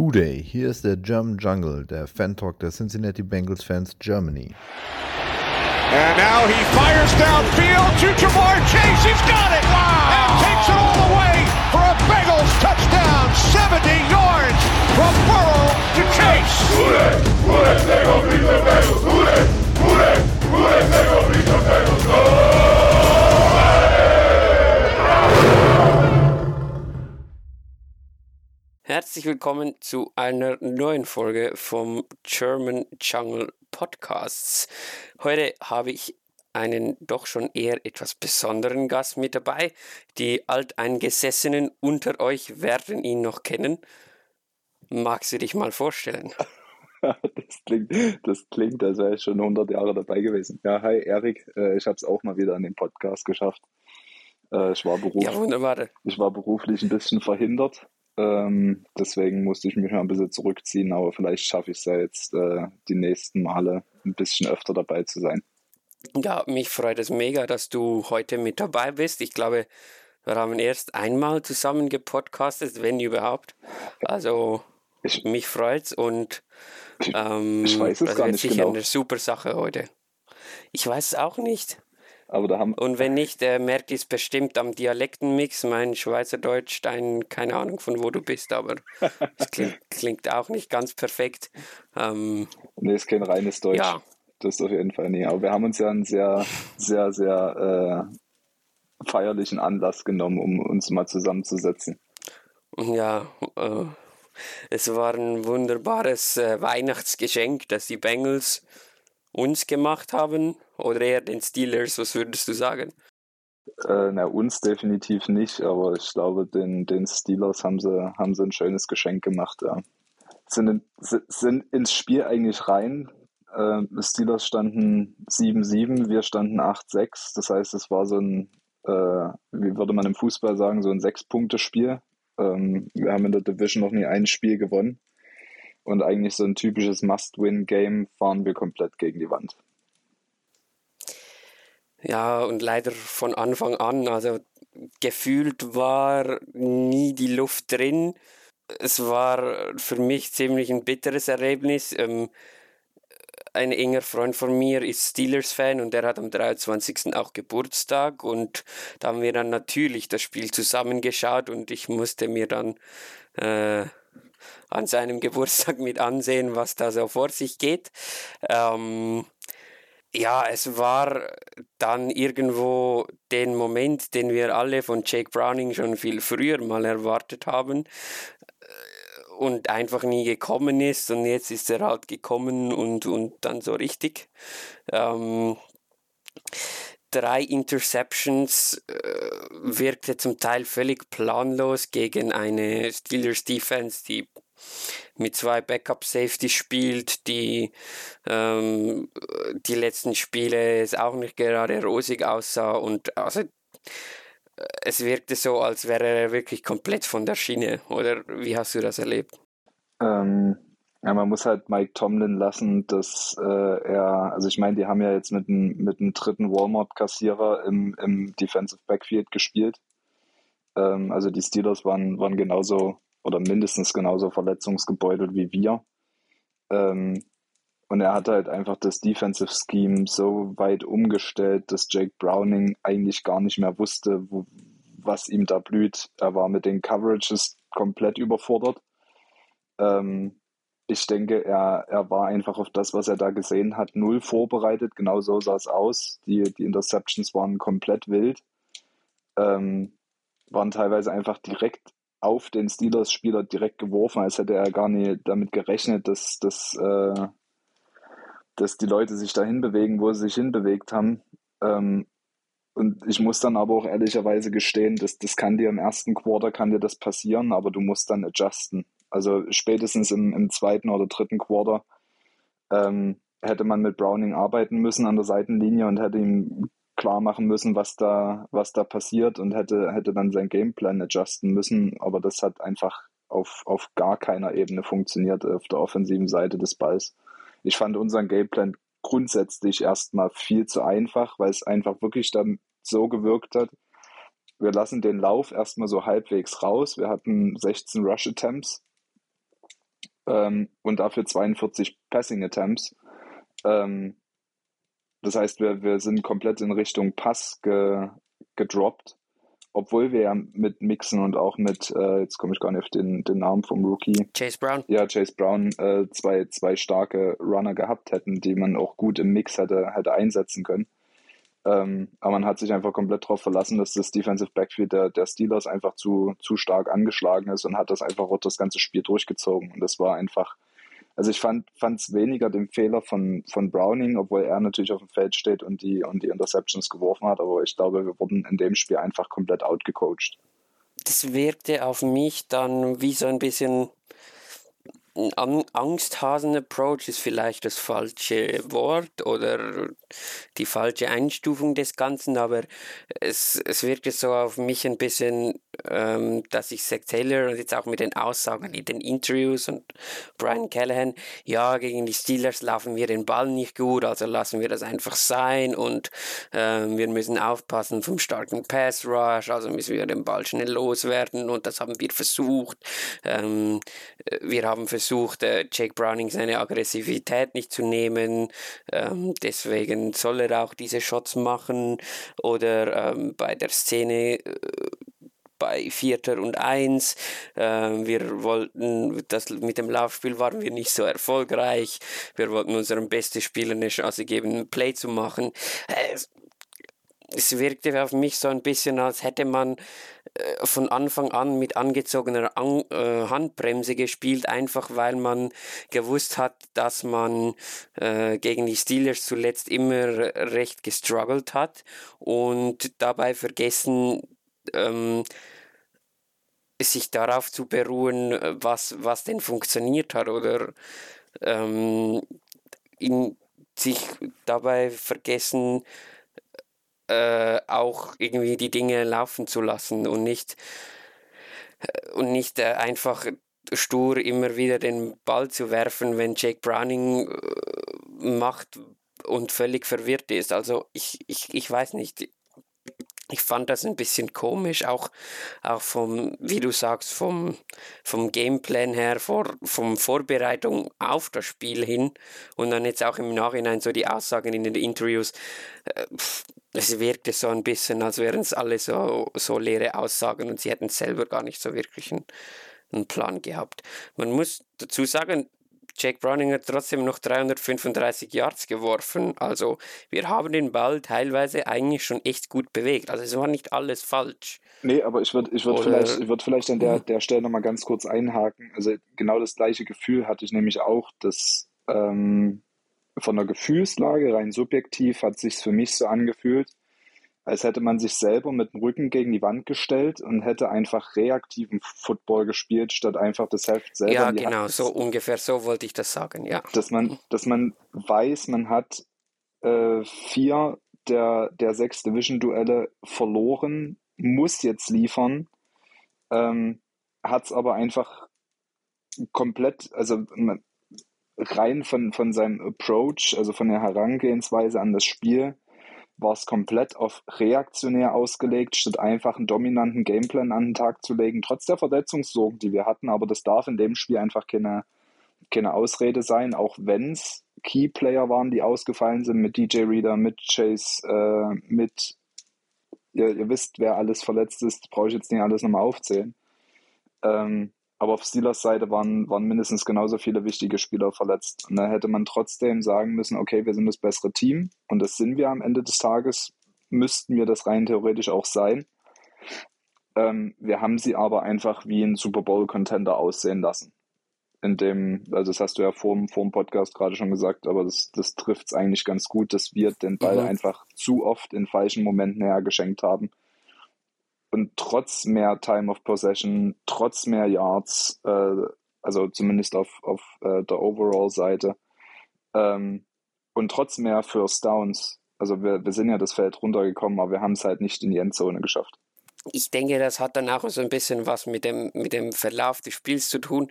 Hooday, hier ist der German Jungle, der Fan-Talk der Cincinnati Bengals Fans Germany. And now he fires downfield to Jamar Chase. He's got it! Wow! And takes it all the way for a Bengals touchdown. 70 yards from Burrow to Chase. Hooday! Hooday! They go beat the Bengals! Hooday! Hooday! Hooday! They go beat the Bengals! Herzlich willkommen zu einer neuen Folge vom German Jungle Podcasts. Heute habe ich einen doch schon eher etwas besonderen Gast mit dabei. Die Alteingesessenen unter euch werden ihn noch kennen. Magst du dich mal vorstellen? Das klingt, das klingt, als wäre ich schon 100 Jahre dabei gewesen. Ja, hi Erik, äh, ich habe es auch mal wieder an den Podcast geschafft. Äh, Ich war, beruf, Ja, ich war beruflich ein bisschen verhindert, ähm, deswegen musste ich mich mal ein bisschen zurückziehen, aber vielleicht schaffe ich es ja jetzt äh, die nächsten Male ein bisschen öfter dabei zu sein. Ja, mich freut es mega, dass du heute mit dabei bist. Ich glaube, wir haben erst einmal zusammen gepodcastet, wenn überhaupt. Also, Ich- mich freut's und ähm, ich weiß es das gar wird nicht sicher genau. eine super Sache heute. Ich weiß es auch nicht. Aber da haben, Und wenn nicht, äh, merkt es bestimmt am Dialektenmix. Mein Schweizerdeutsch, dein, keine Ahnung von wo du bist, aber es klingt, klingt auch nicht ganz perfekt. Ähm, nee, ist kein reines Deutsch. Ja. Das ist auf jeden Fall nie. Aber wir haben uns ja einen sehr, sehr, sehr äh, feierlichen Anlass genommen, um uns mal zusammenzusetzen. Ja, äh, es war ein wunderbares äh, Weihnachtsgeschenk, das die Bengals uns gemacht haben. Oder eher den Steelers, was würdest du sagen? Äh, na, uns definitiv nicht, aber ich glaube, den, den Steelers haben sie, haben sie ein schönes Geschenk gemacht. Ja. Sind, in, si- sind ins Spiel eigentlich rein. Äh, Steelers standen 7-7, wir standen 8-6. Das heißt, es war so ein, äh, wie würde man im Fußball sagen, so ein Sechs-Punkte-Spiel. Ähm, wir haben in der Division noch nie ein Spiel gewonnen. Und eigentlich so ein typisches Must-Win-Game fahren wir komplett gegen die Wand. Ja, und leider von Anfang an, also gefühlt war nie die Luft drin. Es war für mich ziemlich ein bitteres Erlebnis. Ähm, ein enger Freund von mir ist Steelers-Fan und der hat am 23. auch Geburtstag und da haben wir dann natürlich das Spiel zusammengeschaut und ich musste mir dann äh, an seinem Geburtstag mit ansehen, was da so vor sich geht. Ähm, ja, es war dann irgendwo den Moment, den wir alle von Jake Browning schon viel früher mal erwartet haben äh, und einfach nie gekommen ist und jetzt ist er halt gekommen und, und dann so richtig. Ähm, drei Interceptions äh, wirkte zum Teil völlig planlos gegen eine Steelers Defense, die mit zwei Backup Safety spielt, die ähm, die letzten Spiele es auch nicht gerade rosig aussah und also es wirkte so, als wäre er wirklich komplett von der Schiene. Oder wie hast du das erlebt? Ähm, ja, man muss halt Mike Tomlin lassen, dass äh, er, also ich meine, die haben ja jetzt mit einem mit einem dritten Walmart-Kassierer im, im Defensive Backfield gespielt. Ähm, also die Steelers waren, waren genauso oder mindestens genauso verletzungsgebeutelt wie wir. Ähm, und er hat halt einfach das Defensive Scheme so weit umgestellt, dass Jake Browning eigentlich gar nicht mehr wusste, wo, was ihm da blüht. Er war mit den Coverages komplett überfordert. Ähm, ich denke, er, er war einfach auf das, was er da gesehen hat, null vorbereitet. Genau so sah es aus. Die, die Interceptions waren komplett wild. Ähm, waren teilweise einfach direkt auf den Steelers-Spieler direkt geworfen, als hätte er gar nicht damit gerechnet, dass, dass, äh, dass die Leute sich dahin bewegen, wo sie sich hinbewegt haben. Ähm, und ich muss dann aber auch ehrlicherweise gestehen, dass das kann dir im ersten Quarter kann dir das passieren, aber du musst dann adjusten. Also spätestens im, im zweiten oder dritten Quarter ähm, hätte man mit Browning arbeiten müssen an der Seitenlinie und hätte ihm klar machen müssen, was da, was da passiert und hätte, hätte dann sein Gameplan adjusten müssen. Aber das hat einfach auf, auf gar keiner Ebene funktioniert auf der offensiven Seite des Balls. Ich fand unseren Gameplan grundsätzlich erstmal viel zu einfach, weil es einfach wirklich dann so gewirkt hat. Wir lassen den Lauf erstmal so halbwegs raus. Wir hatten 16 Rush Attempts ähm, und dafür 42 Passing Attempts. Ähm, das heißt, wir, wir sind komplett in Richtung Pass ge, gedroppt, obwohl wir ja mit Mixen und auch mit, äh, jetzt komme ich gar nicht auf den, den Namen vom Rookie, Chase Brown. ja, Chase Brown, äh, zwei, zwei starke Runner gehabt hätten, die man auch gut im Mix hätte, hätte einsetzen können. Ähm, aber man hat sich einfach komplett darauf verlassen, dass das Defensive Backfield der, der Steelers einfach zu, zu stark angeschlagen ist und hat das einfach auch das ganze Spiel durchgezogen. Und das war einfach, also ich fand es weniger den Fehler von, von Browning, obwohl er natürlich auf dem Feld steht und die, und die Interceptions geworfen hat, aber ich glaube, wir wurden in dem Spiel einfach komplett outgecoacht. Das wirkte auf mich dann wie so ein bisschen ein Angsthasen-Approach ist vielleicht das falsche Wort oder die falsche Einstufung des Ganzen, aber es, es wirkte so auf mich ein bisschen, ähm, dass ich Zach Taylor und jetzt auch mit den Aussagen in den Interviews und Brian Callahan, ja, gegen die Steelers laufen wir den Ball nicht gut, also lassen wir das einfach sein und ähm, wir müssen aufpassen vom starken Pass Rush, also müssen wir den Ball schnell loswerden und das haben wir versucht. Ähm, wir haben versucht, äh, Jake Browning seine Aggressivität nicht zu nehmen. Ähm, deswegen soll er auch diese Shots machen. Oder ähm, bei der Szene äh, bei Vierter und Eins. Äh, wir wollten, das mit dem Laufspiel waren wir nicht so erfolgreich. Wir wollten unserem besten Spieler eine Chance geben, ein Play zu machen. Äh, es wirkte auf mich so ein bisschen, als hätte man äh, von Anfang an mit angezogener an äh, Handbremse gespielt, einfach weil man gewusst hat, dass man äh, gegen die Steelers zuletzt immer recht gestruggelt hat und dabei vergessen, ähm, sich darauf zu beruhen, was, was denn funktioniert hat oder ähm, in, sich dabei vergessen, äh, auch irgendwie die Dinge laufen zu lassen und nicht, äh, und nicht äh, einfach stur immer wieder den Ball zu werfen, wenn Jake Browning äh, macht und völlig verwirrt ist. Also ich, ich, ich weiß nicht. Ich fand das ein bisschen komisch, auch, auch vom, wie du sagst, vom, vom Gameplan her, vor, vom Vorbereitung auf das Spiel hin und dann jetzt auch im Nachhinein so die Aussagen in den Interviews. Äh, es wirkte so ein bisschen, als wären es alle so, so leere Aussagen und sie hätten selber gar nicht so wirklich einen, einen Plan gehabt. Man muss dazu sagen, Jake Browning hat trotzdem noch 335 Yards geworfen. Also wir haben den Ball teilweise eigentlich schon echt gut bewegt. Also es war nicht alles falsch. Nee, aber ich würde ich würd vielleicht, würd vielleicht an der, der Stelle nochmal ganz kurz einhaken. Also genau das gleiche Gefühl hatte ich nämlich auch, dass ähm, von der Gefühlslage rein subjektiv hat sich für mich so angefühlt, als hätte man sich selber mit dem Rücken gegen die Wand gestellt und hätte einfach reaktiven Football gespielt, statt einfach das Heft selber. Ja, genau, Hand. so ungefähr so wollte ich das sagen, ja. Dass man, dass man weiß, man hat äh, vier der, der sechs Division-Duelle verloren, muss jetzt liefern, ähm, hat es aber einfach komplett, also rein von, von seinem Approach, also von der Herangehensweise an das Spiel, war es komplett auf reaktionär ausgelegt, statt einfach einen dominanten Gameplan an den Tag zu legen, trotz der Verletzungssorgen, die wir hatten. Aber das darf in dem Spiel einfach keine, keine Ausrede sein, auch wenn es Keyplayer waren, die ausgefallen sind mit DJ Reader, mit Chase, äh, mit, ihr, ihr wisst, wer alles verletzt ist, brauche ich jetzt nicht alles nochmal aufzählen. Ähm, aber auf Steelers Seite waren, waren mindestens genauso viele wichtige Spieler verletzt. Und da hätte man trotzdem sagen müssen, okay, wir sind das bessere Team und das sind wir am Ende des Tages, müssten wir das rein theoretisch auch sein. Ähm, wir haben sie aber einfach wie ein Super Bowl-Contender aussehen lassen. In dem, also das hast du ja vor, vor dem Podcast gerade schon gesagt, aber das, das trifft es eigentlich ganz gut, dass wir den Ball mhm. einfach zu oft in falschen Momenten hergeschenkt haben und trotz mehr Time of Possession, trotz mehr Yards, äh, also zumindest auf, auf äh, der Overall-Seite, ähm, und trotz mehr First Downs, also wir, wir sind ja das Feld runtergekommen, aber wir haben es halt nicht in die Endzone geschafft. Ich denke, das hat dann auch so ein bisschen was mit dem, mit dem Verlauf des Spiels zu tun.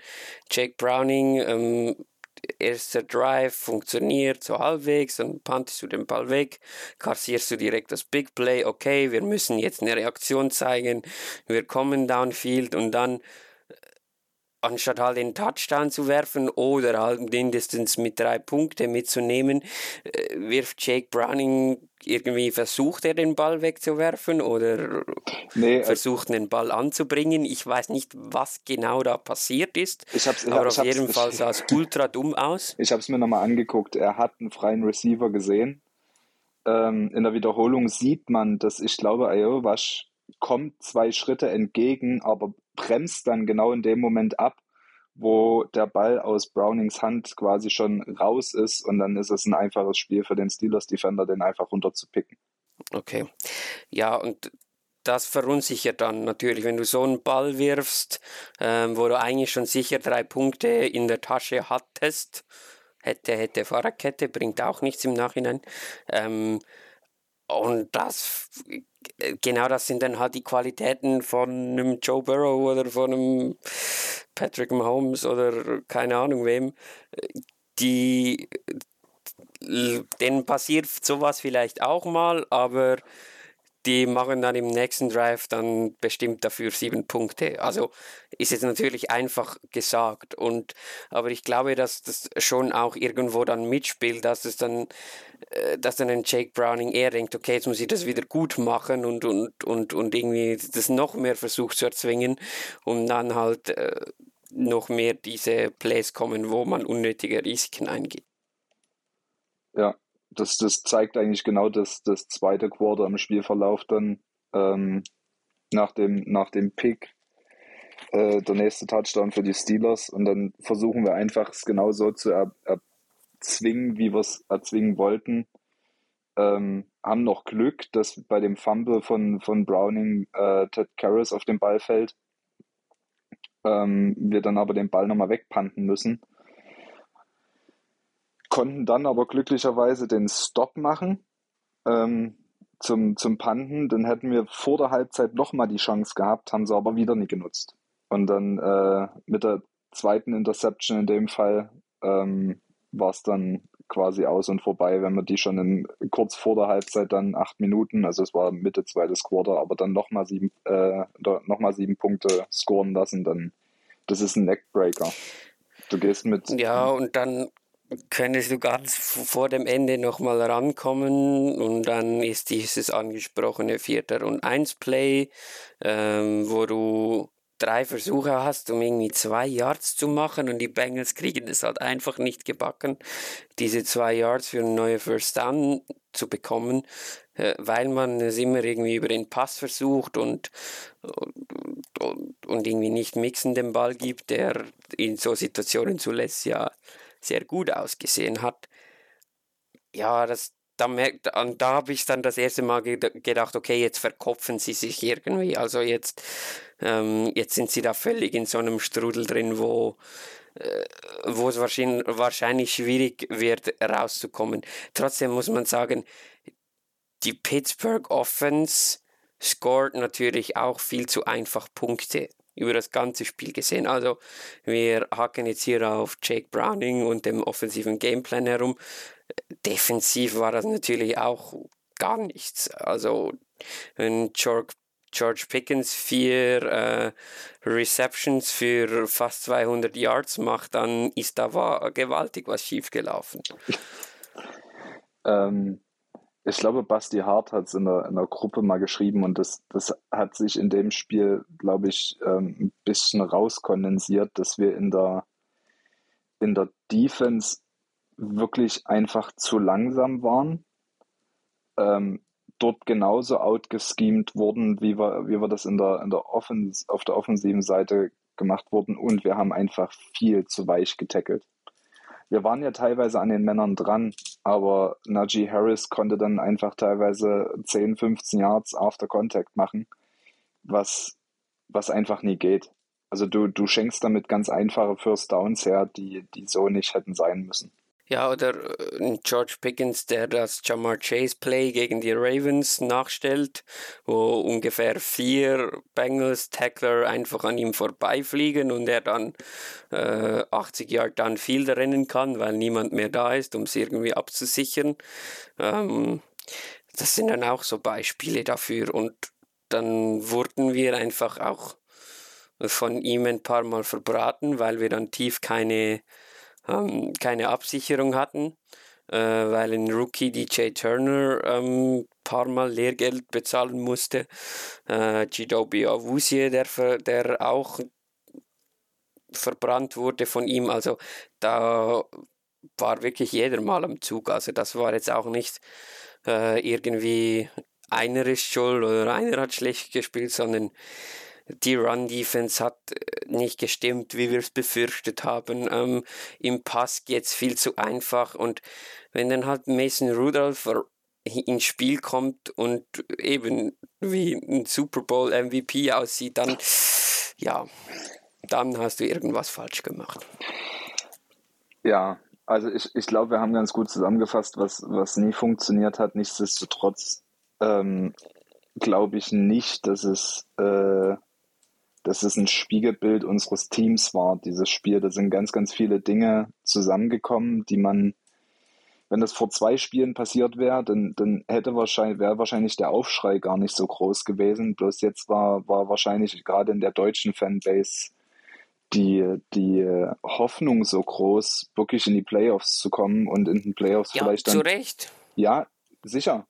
Jake Browning ähm, erster Drive funktioniert so halbwegs, dann puntest du den Ball weg, kassierst du direkt das Big Play, okay, wir müssen jetzt eine Reaktion zeigen, wir kommen downfield und dann anstatt halt den Touchdown zu werfen oder halt mindestens mit drei Punkten mitzunehmen, äh, wirft Jake Browning irgendwie, versucht er den Ball wegzuwerfen oder nee, äh, versucht den Ball anzubringen. Ich weiß nicht, was genau da passiert ist, ich hab's, aber ich auf jeden Fall sah es ultra dumm aus. Ich habe es mir nochmal angeguckt. Er hat einen freien Receiver gesehen. Ähm, in der Wiederholung sieht man, dass ich glaube, Ayowash kommt zwei Schritte entgegen, aber bremst dann genau in dem Moment ab, wo der Ball aus Brownings Hand quasi schon raus ist und dann ist es ein einfaches Spiel für den Steelers Defender, den einfach runterzupicken. Okay. Ja, und das verunsichert dann natürlich, wenn du so einen Ball wirfst, ähm, wo du eigentlich schon sicher drei Punkte in der Tasche hattest. Hätte, hätte Fahrradkette, bringt auch nichts im Nachhinein. Ähm, und das, genau das sind dann halt die Qualitäten von einem Joe Burrow oder von einem Patrick Mahomes oder keine Ahnung wem, die, denen passiert sowas vielleicht auch mal, aber die machen dann im nächsten Drive dann bestimmt dafür sieben Punkte. Also ist jetzt natürlich einfach gesagt. Und, aber ich glaube, dass das schon auch irgendwo dann mitspielt, dass es dann, äh, dass dann ein Jake Browning eher denkt, okay, jetzt muss ich das wieder gut machen und, und, und, und irgendwie das noch mehr versucht zu erzwingen, um dann halt äh, noch mehr diese Plays kommen, wo man unnötige Risiken eingeht. Ja, das, das zeigt eigentlich genau das, das zweite Quarter im Spielverlauf dann ähm, nach, dem, nach dem Pick äh, der nächste Touchdown für die Steelers und dann versuchen wir einfach es genau so zu er, erzwingen, wie wir es erzwingen wollten. Ähm, haben noch Glück, dass bei dem Fumble von, von Browning äh, Ted Karras auf den Ball fällt. Ähm, wir dann aber den Ball nochmal wegpanten müssen konnten dann aber glücklicherweise den Stop machen ähm, zum, zum Panten. Dann hätten wir vor der Halbzeit nochmal die Chance gehabt, haben sie aber wieder nicht genutzt. Und dann äh, mit der zweiten Interception in dem Fall ähm, war es dann quasi aus und vorbei, wenn wir die schon in, kurz vor der Halbzeit dann acht Minuten, also es war Mitte zweites Quarter, aber dann nochmal sieben, äh, noch sieben Punkte scoren lassen, dann das ist ein Neckbreaker. Du gehst mit. Ja, und dann könntest du ganz vor dem Ende nochmal rankommen und dann ist dieses angesprochene Vierter und Eins Play, ähm, wo du drei Versuche hast, um irgendwie zwei Yards zu machen und die Bengals kriegen es halt einfach nicht gebacken, diese zwei Yards für eine neue First Down zu bekommen, äh, weil man es immer irgendwie über den Pass versucht und, und, und irgendwie nicht mixen den Ball gibt, der in so Situationen zuletzt ja sehr gut ausgesehen hat. Ja, das, da, da habe ich dann das erste Mal gedacht, okay, jetzt verkopfen sie sich irgendwie. Also jetzt, ähm, jetzt sind sie da völlig in so einem Strudel drin, wo, äh, wo es wahrscheinlich, wahrscheinlich schwierig wird, rauszukommen. Trotzdem muss man sagen, die Pittsburgh Offense scored natürlich auch viel zu einfach Punkte über das ganze Spiel gesehen. Also wir hacken jetzt hier auf Jake Browning und dem offensiven Gameplan herum. Defensiv war das natürlich auch gar nichts. Also wenn George, George Pickens vier äh, Receptions für fast 200 Yards macht, dann ist da gewaltig was schiefgelaufen. Ähm, ich glaube, Basti Hart hat es in der, in der Gruppe mal geschrieben und das, das hat sich in dem Spiel, glaube ich, ähm, ein bisschen rauskondensiert, dass wir in der, in der Defense wirklich einfach zu langsam waren. Ähm, dort genauso outgeschemt wurden, wie wir, wie wir das in der, in der Offens auf der offensiven Seite gemacht wurden und wir haben einfach viel zu weich getackelt wir waren ja teilweise an den Männern dran, aber Najee Harris konnte dann einfach teilweise 10, 15 Yards after Contact machen, was, was einfach nie geht. Also du, du schenkst damit ganz einfache First Downs her, die, die so nicht hätten sein müssen. Ja, oder äh, George Pickens, der das Jamar Chase Play gegen die Ravens nachstellt, wo ungefähr vier Bengals Tackler einfach an ihm vorbeifliegen und er dann äh, 80 Yard dann Field rennen kann, weil niemand mehr da ist, um es irgendwie abzusichern. Ähm, das sind dann auch so Beispiele dafür und dann wurden wir einfach auch von ihm ein paar Mal verbraten, weil wir dann tief keine, ähm, keine Absicherung hatten, äh, weil ein Rookie DJ Turner ein ähm, paar Mal Lehrgeld bezahlen musste. Äh, Gidobi Awusie, der, der auch verbrannt wurde von ihm. Also da war wirklich jeder mal am Zug. Also das war jetzt auch nicht äh, irgendwie einer ist schuld oder einer hat schlecht gespielt, sondern die Run-Defense hat äh, nicht gestimmt, wie wir es befürchtet haben. Ähm, Im Pass geht es viel zu einfach und wenn dann halt Mason Rudolph ins Spiel kommt und eben wie ein Super Bowl MVP aussieht, dann ja, dann hast du irgendwas falsch gemacht. Ja, also ich, ich glaube, wir haben ganz gut zusammengefasst, was, was nie funktioniert hat. Nichtsdestotrotz ähm, glaube ich nicht, dass es, äh, dass es ein Spiegelbild unseres Teams war, dieses Spiel. Da sind ganz, ganz viele Dinge zusammengekommen, die man, wenn das vor zwei Spielen passiert wäre, dann, dann hätte wahrscheinlich, wäre wahrscheinlich der Aufschrei gar nicht so groß gewesen. Bloß jetzt war, war wahrscheinlich gerade in der deutschen Fanbase die, die Hoffnung so groß, wirklich in die Playoffs zu kommen und in den Playoffs ja, vielleicht dann. Zu Recht. Ja, sicher.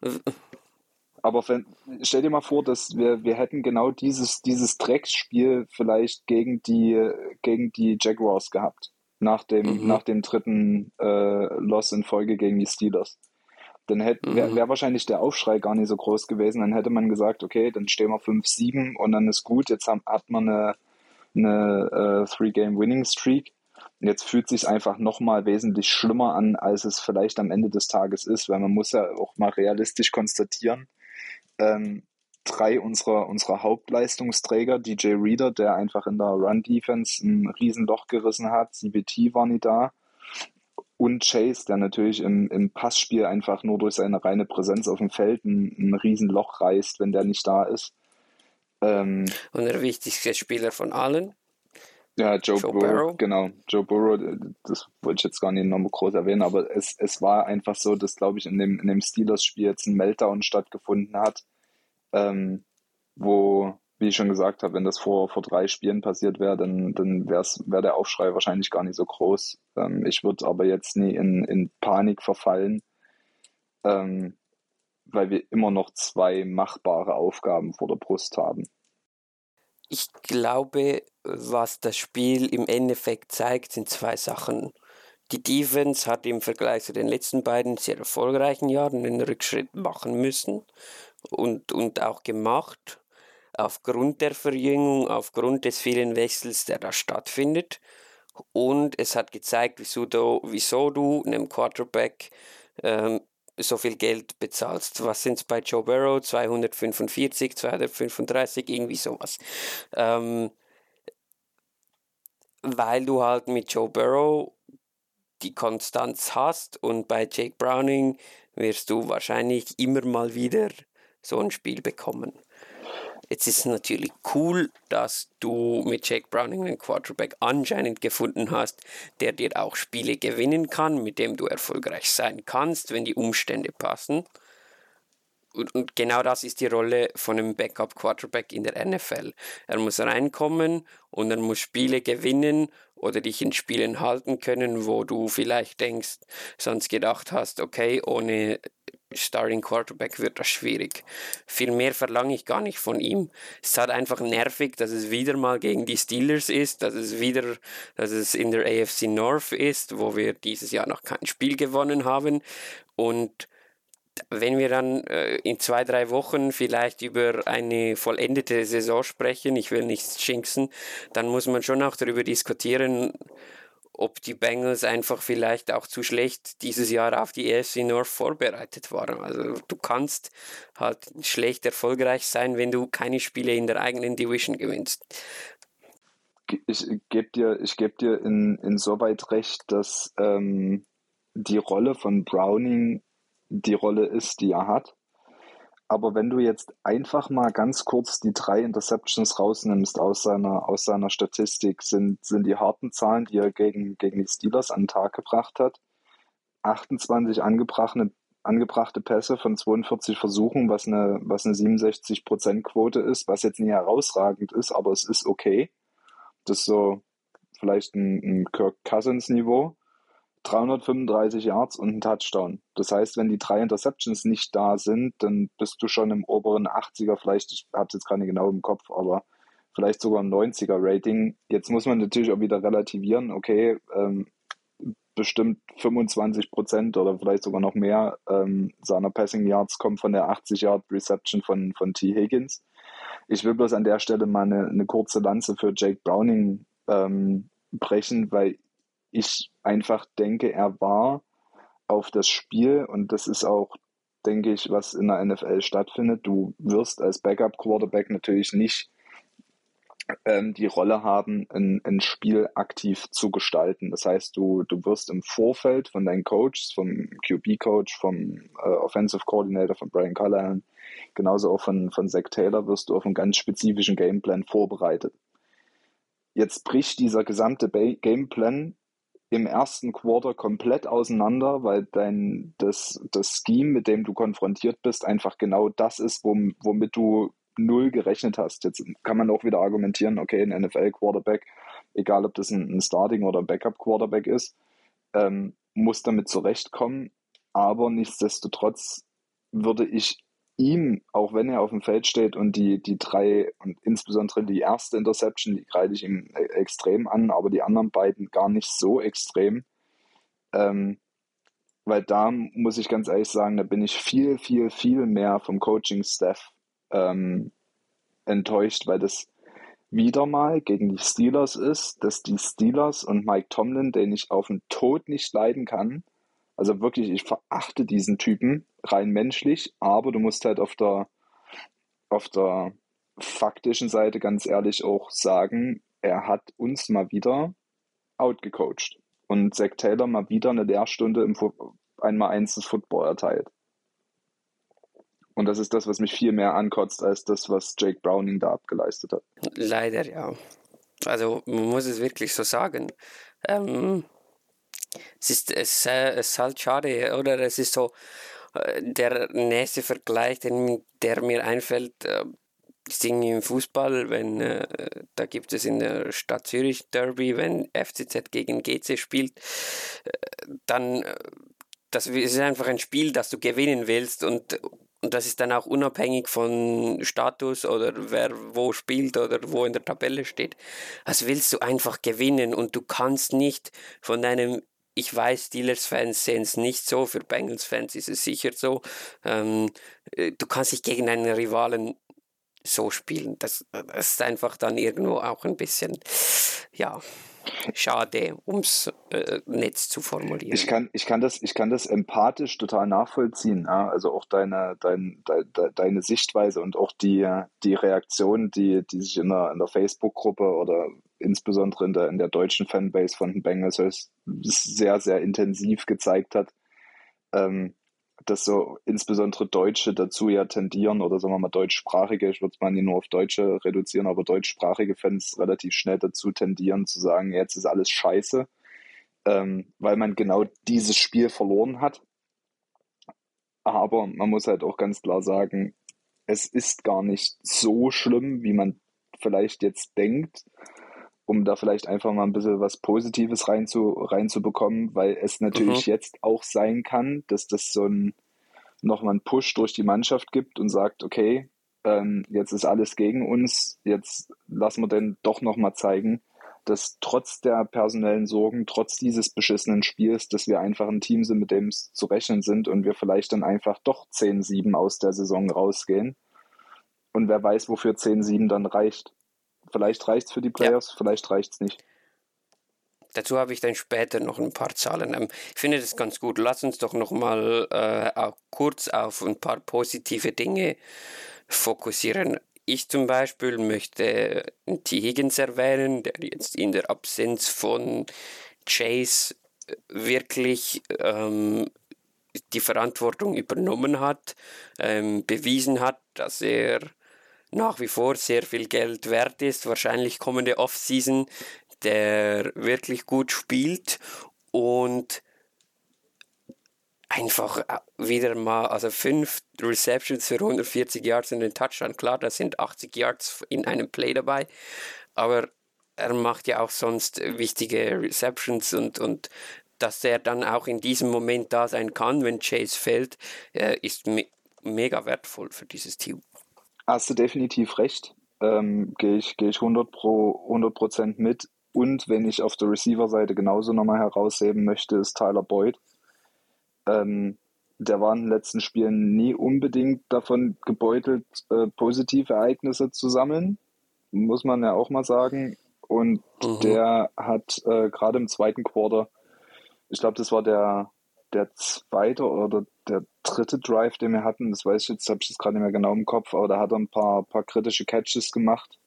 Aber wenn, stell dir mal vor, dass wir, wir hätten genau dieses, dieses Drecksspiel vielleicht gegen die, gegen die Jaguars gehabt. Nach dem, mhm. nach dem dritten äh, Loss in Folge gegen die Steelers. Dann wäre mhm. wär wahrscheinlich der Aufschrei gar nicht so groß gewesen. Dann hätte man gesagt, okay, dann stehen wir 5-7 und dann ist gut. Jetzt haben, hat man eine, eine äh, Three-Game-Winning-Streak. Jetzt fühlt sich einfach nochmal wesentlich schlimmer an, als es vielleicht am Ende des Tages ist, weil man muss ja auch mal realistisch konstatieren, ähm, drei unserer, unserer Hauptleistungsträger, DJ Reader, der einfach in der Run-Defense ein Riesenloch gerissen hat, CBT war nie da und Chase, der natürlich im, im Passspiel einfach nur durch seine reine Präsenz auf dem Feld ein, ein Riesenloch reißt, wenn der nicht da ist. Ähm, und der wichtigste Spieler von allen. Ja, Joe, Joe Burrow, Burrow, genau. Joe Burrow, das wollte ich jetzt gar nicht nochmal groß erwähnen, aber es, es war einfach so, dass, glaube ich, in dem, in dem Steelers-Spiel jetzt ein Meltdown stattgefunden hat, ähm, wo, wie ich schon gesagt habe, wenn das vor, vor drei Spielen passiert wäre, dann, dann wäre wär der Aufschrei wahrscheinlich gar nicht so groß. Ähm, ich würde aber jetzt nie in, in Panik verfallen, ähm, weil wir immer noch zwei machbare Aufgaben vor der Brust haben. Ich glaube, was das Spiel im Endeffekt zeigt, sind zwei Sachen. Die Defense hat im Vergleich zu den letzten beiden sehr erfolgreichen Jahren einen Rückschritt machen müssen und, und auch gemacht, aufgrund der Verjüngung, aufgrund des vielen Wechsels, der da stattfindet. Und es hat gezeigt, wieso du, wieso du einem Quarterback ähm, so viel Geld bezahlst. Was sind es bei Joe Burrow? 245, 235, irgendwie sowas. Ähm, weil du halt mit Joe Burrow die Konstanz hast und bei Jake Browning wirst du wahrscheinlich immer mal wieder so ein Spiel bekommen. Jetzt ist es natürlich cool, dass du mit Jake Browning einen Quarterback anscheinend gefunden hast, der dir auch Spiele gewinnen kann, mit dem du erfolgreich sein kannst, wenn die Umstände passen. Und, und genau das ist die Rolle von einem Backup-Quarterback in der NFL. Er muss reinkommen und er muss Spiele gewinnen oder dich in Spielen halten können, wo du vielleicht denkst, sonst gedacht hast, okay, ohne Starting Quarterback wird das schwierig. Viel mehr verlange ich gar nicht von ihm. Es ist halt einfach nervig, dass es wieder mal gegen die Steelers ist, dass es wieder, dass es in der AFC North ist, wo wir dieses Jahr noch kein Spiel gewonnen haben. Und wenn wir dann äh, in zwei, drei Wochen vielleicht über eine vollendete Saison sprechen, ich will nichts schinksen, dann muss man schon auch darüber diskutieren, ob die Bengals einfach vielleicht auch zu schlecht dieses Jahr auf die AFC North vorbereitet waren. Also du kannst halt schlecht erfolgreich sein, wenn du keine Spiele in der eigenen Division gewinnst. Ich gebe dir, ich geb dir in, insoweit recht, dass ähm, die Rolle von Browning die Rolle ist, die er hat. Aber wenn du jetzt einfach mal ganz kurz die drei Interceptions rausnimmst aus seiner, aus seiner Statistik, sind, sind die harten Zahlen, die er gegen, gegen die Steelers an den Tag gebracht hat. 28 angebrachte, angebrachte Pässe von 42 Versuchen, was eine, was eine 67%-Quote ist, was jetzt nie herausragend ist, aber es ist okay. Das ist so vielleicht ein, ein Kirk Cousins Niveau. 335 Yards und ein Touchdown. Das heißt, wenn die drei Interceptions nicht da sind, dann bist du schon im oberen 80er, vielleicht, ich habe es jetzt gerade nicht genau im Kopf, aber vielleicht sogar ein 90er Rating. Jetzt muss man natürlich auch wieder relativieren, okay, ähm, bestimmt 25 Prozent oder vielleicht sogar noch mehr ähm, seiner Passing Yards kommen von der 80 Yard Reception von, von T. Higgins. Ich will bloß an der Stelle mal eine, eine kurze Lanze für Jake Browning ähm, brechen, weil ich einfach denke, er war auf das Spiel und das ist auch, denke ich, was in der NFL stattfindet. Du wirst als Backup-Quarterback natürlich nicht ähm, die Rolle haben, ein, ein Spiel aktiv zu gestalten. Das heißt, du, du wirst im Vorfeld von deinen Coaches, vom QB-Coach, vom äh, Offensive Coordinator, von Brian Callahan, genauso auch von, von Zach Taylor, wirst du auf einen ganz spezifischen Gameplan vorbereitet. Jetzt bricht dieser gesamte Gameplan im ersten Quarter komplett auseinander, weil dein, das, das Scheme, mit dem du konfrontiert bist, einfach genau das ist, wom, womit du null gerechnet hast. Jetzt kann man auch wieder argumentieren, okay, ein NFL-Quarterback, egal ob das ein, ein Starting- oder Backup-Quarterback ist, ähm, muss damit zurechtkommen. Aber nichtsdestotrotz würde ich ihm, auch wenn er auf dem Feld steht und die, die drei und insbesondere die erste Interception, die kreide ich ihm e-, extrem an, aber die anderen beiden gar nicht so extrem. Ähm, weil da muss ich ganz ehrlich sagen, da bin ich viel, viel, viel mehr vom Coaching-Staff ähm, enttäuscht, weil das wieder mal gegen die Steelers ist, dass die Steelers und Mike Tomlin, den ich auf den Tod nicht leiden kann, also wirklich, ich verachte diesen Typen rein menschlich, aber du musst halt auf der, auf der faktischen Seite ganz ehrlich auch sagen, er hat uns mal wieder outgecoacht und Zach Taylor mal wieder eine Lehrstunde im einmal eins des Football erteilt. Und das ist das, was mich viel mehr ankotzt, als das, was Jake Browning da abgeleistet hat. Leider, ja. Also man muss es wirklich so sagen. Ähm, es ist, es, es ist halt schade, oder? Es ist so, äh, der nächste Vergleich, den, der mir einfällt, äh, ist irgendwie im Fußball, wenn äh, da gibt es in der Stadt Zürich Derby, wenn FCZ gegen GC spielt, dann das ist einfach ein Spiel, das du gewinnen willst und und das ist dann auch unabhängig von Status oder wer wo spielt oder wo in der Tabelle steht. Also willst du einfach gewinnen und du kannst nicht von deinem ich weiß, Steelers-Fans sehen es nicht so, für Bengals-Fans ist es sicher so. Ähm, äh, du kannst dich gegen einen Rivalen so spielen. Das, das ist einfach dann irgendwo auch ein bisschen, ja, schade, um es äh, nett zu formulieren. Ich kann, ich, kann das, ich kann das empathisch total nachvollziehen. Ja? Also auch deine, dein, de, de, deine Sichtweise und auch die, die Reaktion, die, die sich in der, in der Facebook-Gruppe oder insbesondere in der, in der deutschen Fanbase von den Bengals sehr, sehr intensiv gezeigt hat. Ähm, dass so insbesondere Deutsche dazu ja tendieren, oder sagen wir mal deutschsprachige, ich würde es mal nicht nur auf Deutsche reduzieren, aber deutschsprachige Fans relativ schnell dazu tendieren zu sagen, jetzt ist alles scheiße, ähm, weil man genau dieses Spiel verloren hat. Aber man muss halt auch ganz klar sagen, es ist gar nicht so schlimm, wie man vielleicht jetzt denkt um da vielleicht einfach mal ein bisschen was Positives reinzu, reinzubekommen, weil es natürlich mhm. jetzt auch sein kann, dass das so ein nochmal einen Push durch die Mannschaft gibt und sagt, okay, ähm, jetzt ist alles gegen uns, jetzt lassen wir denn doch nochmal zeigen, dass trotz der personellen Sorgen, trotz dieses beschissenen Spiels, dass wir einfach ein Team sind, mit dem es zu rechnen sind und wir vielleicht dann einfach doch 10-7 aus der Saison rausgehen. Und wer weiß, wofür 10-7 dann reicht. Vielleicht reicht es für die Players, ja. vielleicht reicht es nicht. Dazu habe ich dann später noch ein paar Zahlen. Ähm, ich finde das ganz gut. Lass uns doch noch mal äh, kurz auf ein paar positive Dinge fokussieren. Ich zum Beispiel möchte T. Higgins erwähnen, der jetzt in der Absenz von Chase wirklich ähm, die Verantwortung übernommen hat, ähm, bewiesen hat, dass er nach wie vor sehr viel Geld wert ist, wahrscheinlich kommende Offseason, der wirklich gut spielt und einfach äh, wieder mal, also fünf Receptions für 140 Yards in den Touchdown, klar, da sind 80 Yards in einem Play dabei, aber er macht ja auch sonst wichtige Receptions und, und dass er dann auch in diesem Moment da sein kann, wenn Chase fällt, äh, ist me mega wertvoll für dieses Team. Hast du definitiv recht. Ähm, Gehe ich, geh ich 100 pro 100 Prozent mit. Und wenn ich auf der Receiver-Seite genauso nochmal herausheben möchte, ist Tyler Boyd. Ähm, der war in den letzten Spielen nie unbedingt davon gebeutelt, äh, positive Ereignisse zu sammeln, muss man ja auch mal sagen. Und mhm. der hat äh, gerade im zweiten Quarter, ich glaube, das war der, der zweite oder der dritte Drive, den wir hatten, das weiß ich jetzt, habe ich jetzt gerade nicht mehr genau im Kopf, aber da hat er ein paar, paar kritische Catches gemacht.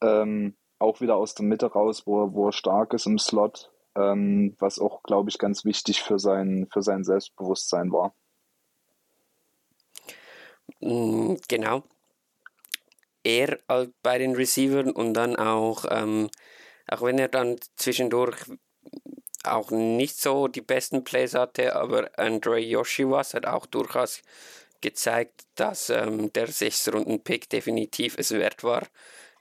Ähm, auch wieder aus der Mitte raus, wo, wo er stark ist im Slot ähm, was auch, glaube ich, ganz wichtig für sein, für sein Selbstbewusstsein war. Mm, genau. Er bei den Receivern und dann auch, ähm, auch wenn er dann zwischendurch auch nicht so die besten Plays hatte, aber Andre Yoshiwas hat auch durchaus gezeigt, dass ähm, der 6-Runden-Pick definitiv es wert war,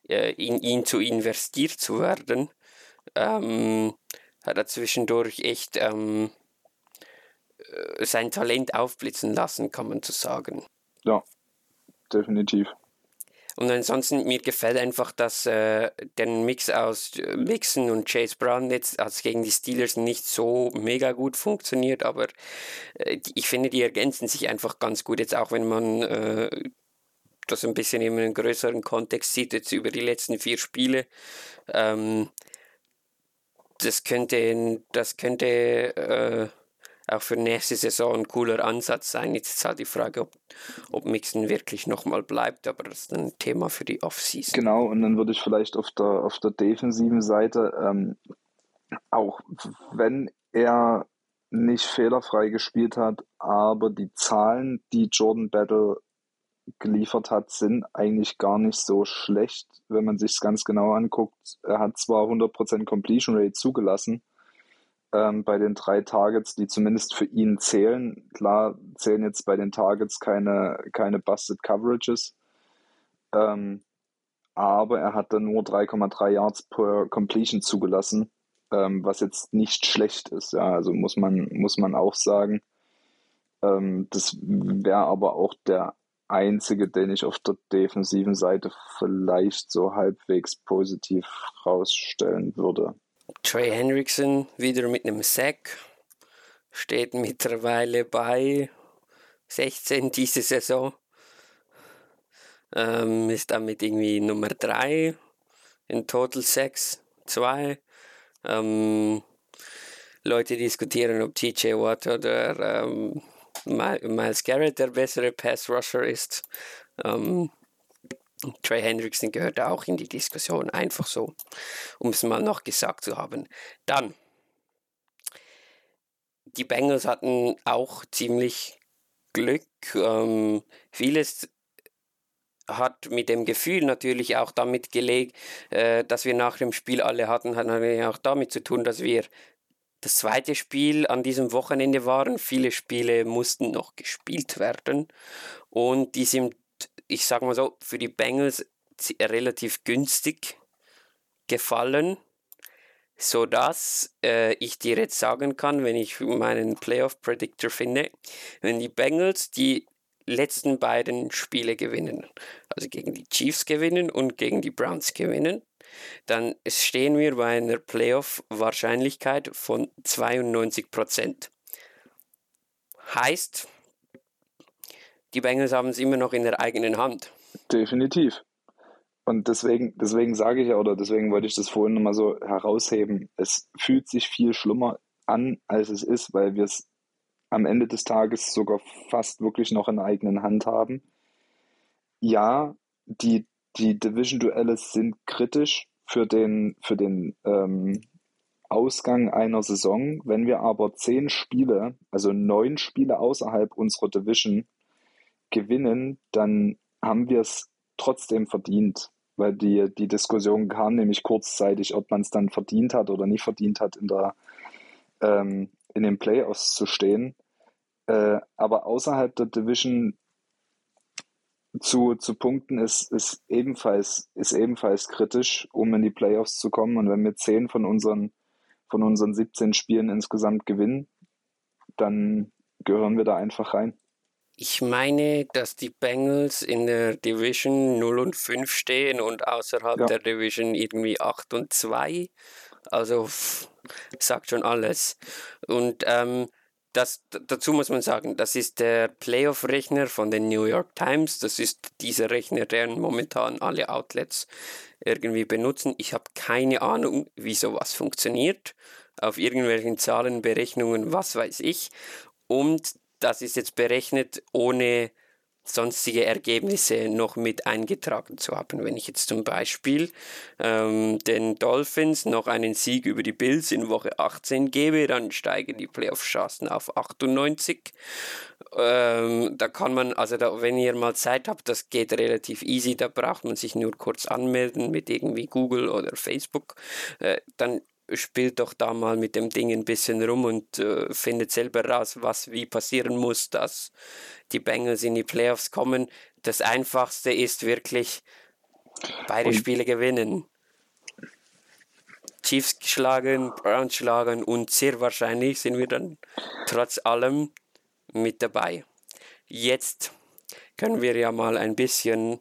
äh, in ihn zu investiert zu werden. Ähm, hat er zwischendurch echt ähm, äh, sein Talent aufblitzen lassen, kann man so sagen. Ja, definitiv. Und ansonsten, mir gefällt einfach, dass äh, der Mix aus äh, Mixon und Chase Brown jetzt als gegen die Steelers nicht so mega gut funktioniert, aber äh, ich finde, die ergänzen sich einfach ganz gut, jetzt auch wenn man äh, das ein bisschen in einem größeren Kontext sieht, jetzt über die letzten vier Spiele. Ähm, das könnte, das könnte äh, auch für nächste Saison ein cooler Ansatz sein. Jetzt ist halt die Frage, ob, ob Mixon wirklich nochmal bleibt, aber das ist ein Thema für die Offseason. Genau, und dann würde ich vielleicht auf der, auf der defensiven Seite, ähm, auch wenn er nicht fehlerfrei gespielt hat, aber die Zahlen, die Jordan Battle geliefert hat, sind eigentlich gar nicht so schlecht, wenn man sich es ganz genau anguckt. Er hat zwar 100% Completion Rate zugelassen ähm, bei den drei Targets, die zumindest für ihn zählen. Klar zählen jetzt bei den Targets keine, keine Busted Coverages, ähm, aber er hat dann nur 3,3 Yards per Completion zugelassen, ähm, was jetzt nicht schlecht ist. Ja, also muss man, muss man auch sagen. Ähm, das wäre aber auch der einzige, den ich auf der defensiven Seite vielleicht so halbwegs positiv rausstellen würde. Trey Hendrickson wieder mit einem Sack, steht mittlerweile bei 16 diese Saison, ähm, ist damit irgendwie Nummer 3 in Total Sacks, 2. Ähm, Leute diskutieren, ob TJ Watt oder ähm, Miles Garrett der bessere Pass-Rusher ist. Ähm, Trey Hendrickson gehört auch in die Diskussion, einfach so, um es mal noch gesagt zu haben. Dann, die Bengals hatten auch ziemlich Glück. Ähm, vieles hat mit dem Gefühl natürlich auch damit gelegt, äh, dass wir nach dem Spiel alle hatten, hat natürlich auch damit zu tun, dass wir das zweite Spiel an diesem Wochenende waren. Viele Spiele mussten noch gespielt werden und die sind, ich sage mal so, für die Bengals relativ günstig gefallen, sodass äh, ich dir jetzt sagen kann, wenn ich meinen Playoff Predictor finde, wenn die Bengals die letzten beiden Spiele gewinnen, also gegen die Chiefs gewinnen und gegen die Browns gewinnen, dann stehen wir bei einer Playoff-Wahrscheinlichkeit von 92%. Heißt, die Bengals haben es immer noch in der eigenen Hand. Definitiv. Und deswegen, deswegen sage ich ja, oder deswegen wollte ich das vorhin nochmal so herausheben, es fühlt sich viel schlimmer an, als es ist, weil wir es am Ende des Tages sogar fast wirklich noch in der eigenen Hand haben. Ja, die die Division-Duelle sind kritisch für den, für den ähm, Ausgang einer Saison. Wenn wir aber zehn Spiele, also neun Spiele außerhalb unserer Division gewinnen, dann haben wir es trotzdem verdient. Weil die, die Diskussion kam nämlich kurzzeitig, ob man es dann verdient hat oder nicht verdient hat, in, der, ähm, in den Playoffs zu stehen. Äh, aber außerhalb der Division zu, zu punkten ist, ist, ebenfalls, ist ebenfalls kritisch, um in die Playoffs zu kommen. Und wenn wir 10 von unseren, von unseren 17 Spielen insgesamt gewinnen, dann gehören wir da einfach rein. Ich meine, dass die Bengals in der Division 0 und 5 stehen und außerhalb Ja. der Division irgendwie 8 und 2. Also pff, sagt schon alles. Und ähm, das, dazu muss man sagen, das ist der Playoff-Rechner von den New York Times. Das ist dieser Rechner, den momentan alle Outlets irgendwie benutzen. Ich habe keine Ahnung, wie sowas funktioniert. Auf irgendwelchen Zahlen, Berechnungen, was weiß ich. Und das ist jetzt berechnet, ohne sonstige Ergebnisse noch mit eingetragen zu haben. Wenn ich jetzt zum Beispiel ähm, den Dolphins noch einen Sieg über die Bills in Woche 18 gebe, dann steigen die Playoff-Chancen auf 98. Ähm, da kann man, also da, wenn ihr mal Zeit habt, das geht relativ easy, da braucht man sich nur kurz anmelden mit irgendwie Google oder Facebook. Äh, dann spielt doch da mal mit dem Ding ein bisschen rum und äh, findet selber raus, was wie passieren muss, dass die Bengals in die Playoffs kommen. Das Einfachste ist wirklich beide Und- Spiele gewinnen. Chiefs schlagen, Browns schlagen und sehr wahrscheinlich sind wir dann trotz allem mit dabei. Jetzt können wir ja mal ein bisschen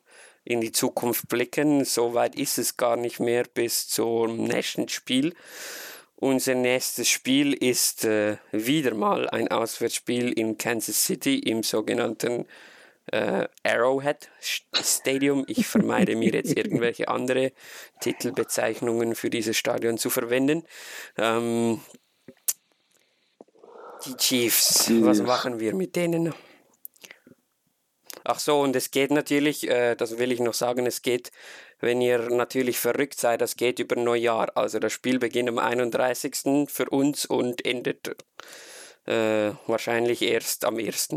in die Zukunft blicken. So weit ist es gar nicht mehr bis zum nächsten Spiel. Unser nächstes Spiel ist äh, wieder mal ein Auswärtsspiel in Kansas City im sogenannten äh, Arrowhead Stadium. Ich vermeide mir jetzt irgendwelche andere Titelbezeichnungen für dieses Stadion zu verwenden. Ähm, die Chiefs, was machen wir mit denen? Ach so, und es geht natürlich, äh, das will ich noch sagen, es geht, wenn ihr natürlich verrückt seid, das geht über Neujahr. Also das Spiel beginnt am 31. für uns und endet äh, wahrscheinlich erst am 1.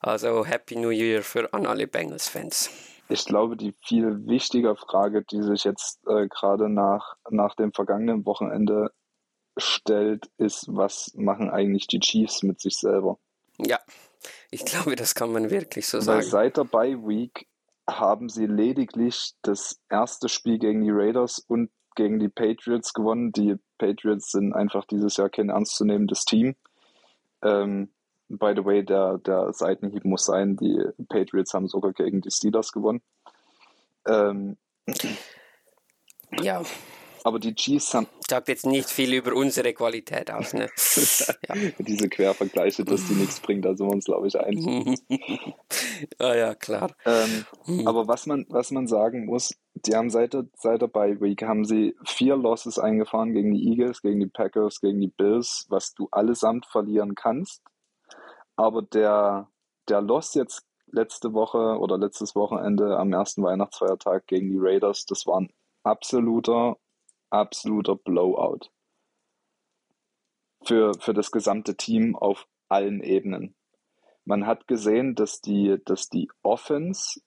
Also Happy New Year für an alle Bengals-Fans. Ich glaube, die viel wichtiger Frage, die sich jetzt äh, gerade nach, nach dem vergangenen Wochenende stellt, ist, was machen eigentlich die Chiefs mit sich selber? Ja, ich glaube, das kann man wirklich so Weil sagen. seit der Bye Week haben sie lediglich das erste Spiel gegen die Raiders und gegen die Patriots gewonnen. Die Patriots sind einfach dieses Jahr kein ernstzunehmendes Team. Ähm, by the way, der, der Seitenhieb muss sein, die Patriots haben sogar gegen die Steelers gewonnen. Ähm, Ja, aber die Chiefs haben sagt jetzt nicht viel über unsere Qualität aus. Ne? Ja. diese Quervergleiche, dass die nichts bringt, da sind wir uns, glaube ich, einig. ah ja, klar. Ähm, Mhm. aber was man, was man sagen muss, die haben seit der, seit der Bye Week haben sie vier Losses eingefahren gegen die Eagles, gegen die Packers, gegen die Bills, was du allesamt verlieren kannst. Aber der, der Loss jetzt letzte Woche oder letztes Wochenende am ersten Weihnachtsfeiertag gegen die Raiders, das war ein absoluter, absoluter Blowout. Für, für das gesamte Team auf allen Ebenen. Man hat gesehen, dass die, dass die Offense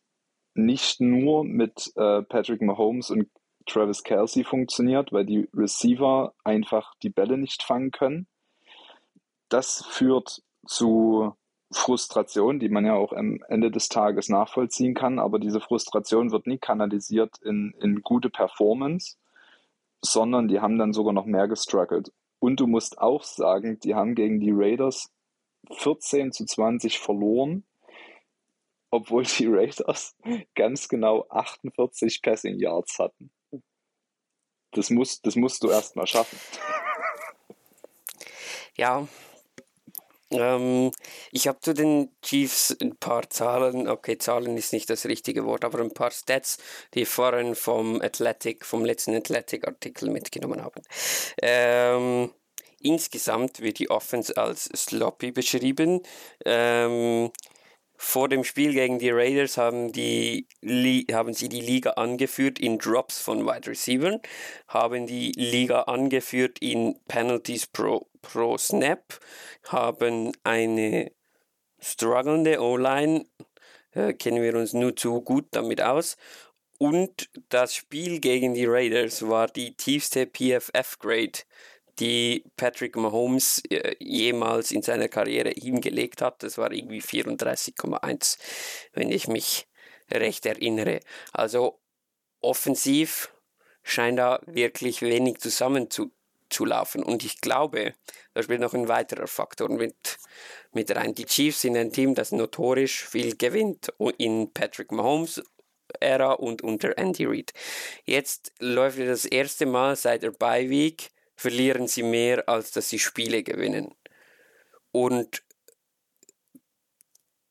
nicht nur mit äh, Patrick Mahomes und Travis Kelsey funktioniert, weil die Receiver einfach die Bälle nicht fangen können. Das führt zu Frustration, die man ja auch am Ende des Tages nachvollziehen kann, aber diese Frustration wird nie kanalisiert in, in gute Performance, sondern die haben dann sogar noch mehr gestruggelt. Und du musst auch sagen, die haben gegen die Raiders 14 zu 20 verloren, obwohl die Raiders ganz genau 48 Passing Yards hatten. Das, muss, das musst du erstmal schaffen. Ja. Ähm, ich habe zu den Chiefs ein paar Zahlen, okay, Zahlen ist nicht das richtige Wort, aber ein paar Stats, die vorhin vom Athletic, vom letzten Athletic-Artikel mitgenommen habe. Ähm, insgesamt wird die Offense als sloppy beschrieben. Ähm, vor dem Spiel gegen die Raiders haben, die, haben sie die Liga angeführt in Drops von Wide Receivers, haben die Liga angeführt in Penalties pro, pro Snap, haben eine strugglende O-Line, äh, kennen wir uns nur zu gut damit aus. Und das Spiel gegen die Raiders war die tiefste PFF-Grade, die Patrick Mahomes äh, jemals in seiner Karriere hingelegt hat. Das war irgendwie 34,1, wenn ich mich recht erinnere. Also offensiv scheint da wirklich wenig zusammenzulaufen. Und ich glaube, da spielt noch ein weiterer Faktor mit, mit rein. Die Chiefs sind ein Team, das notorisch viel gewinnt in Patrick Mahomes Ära und unter Andy Reid. Jetzt läuft das erste Mal seit der Bye Week, verlieren sie mehr, als dass sie Spiele gewinnen. Und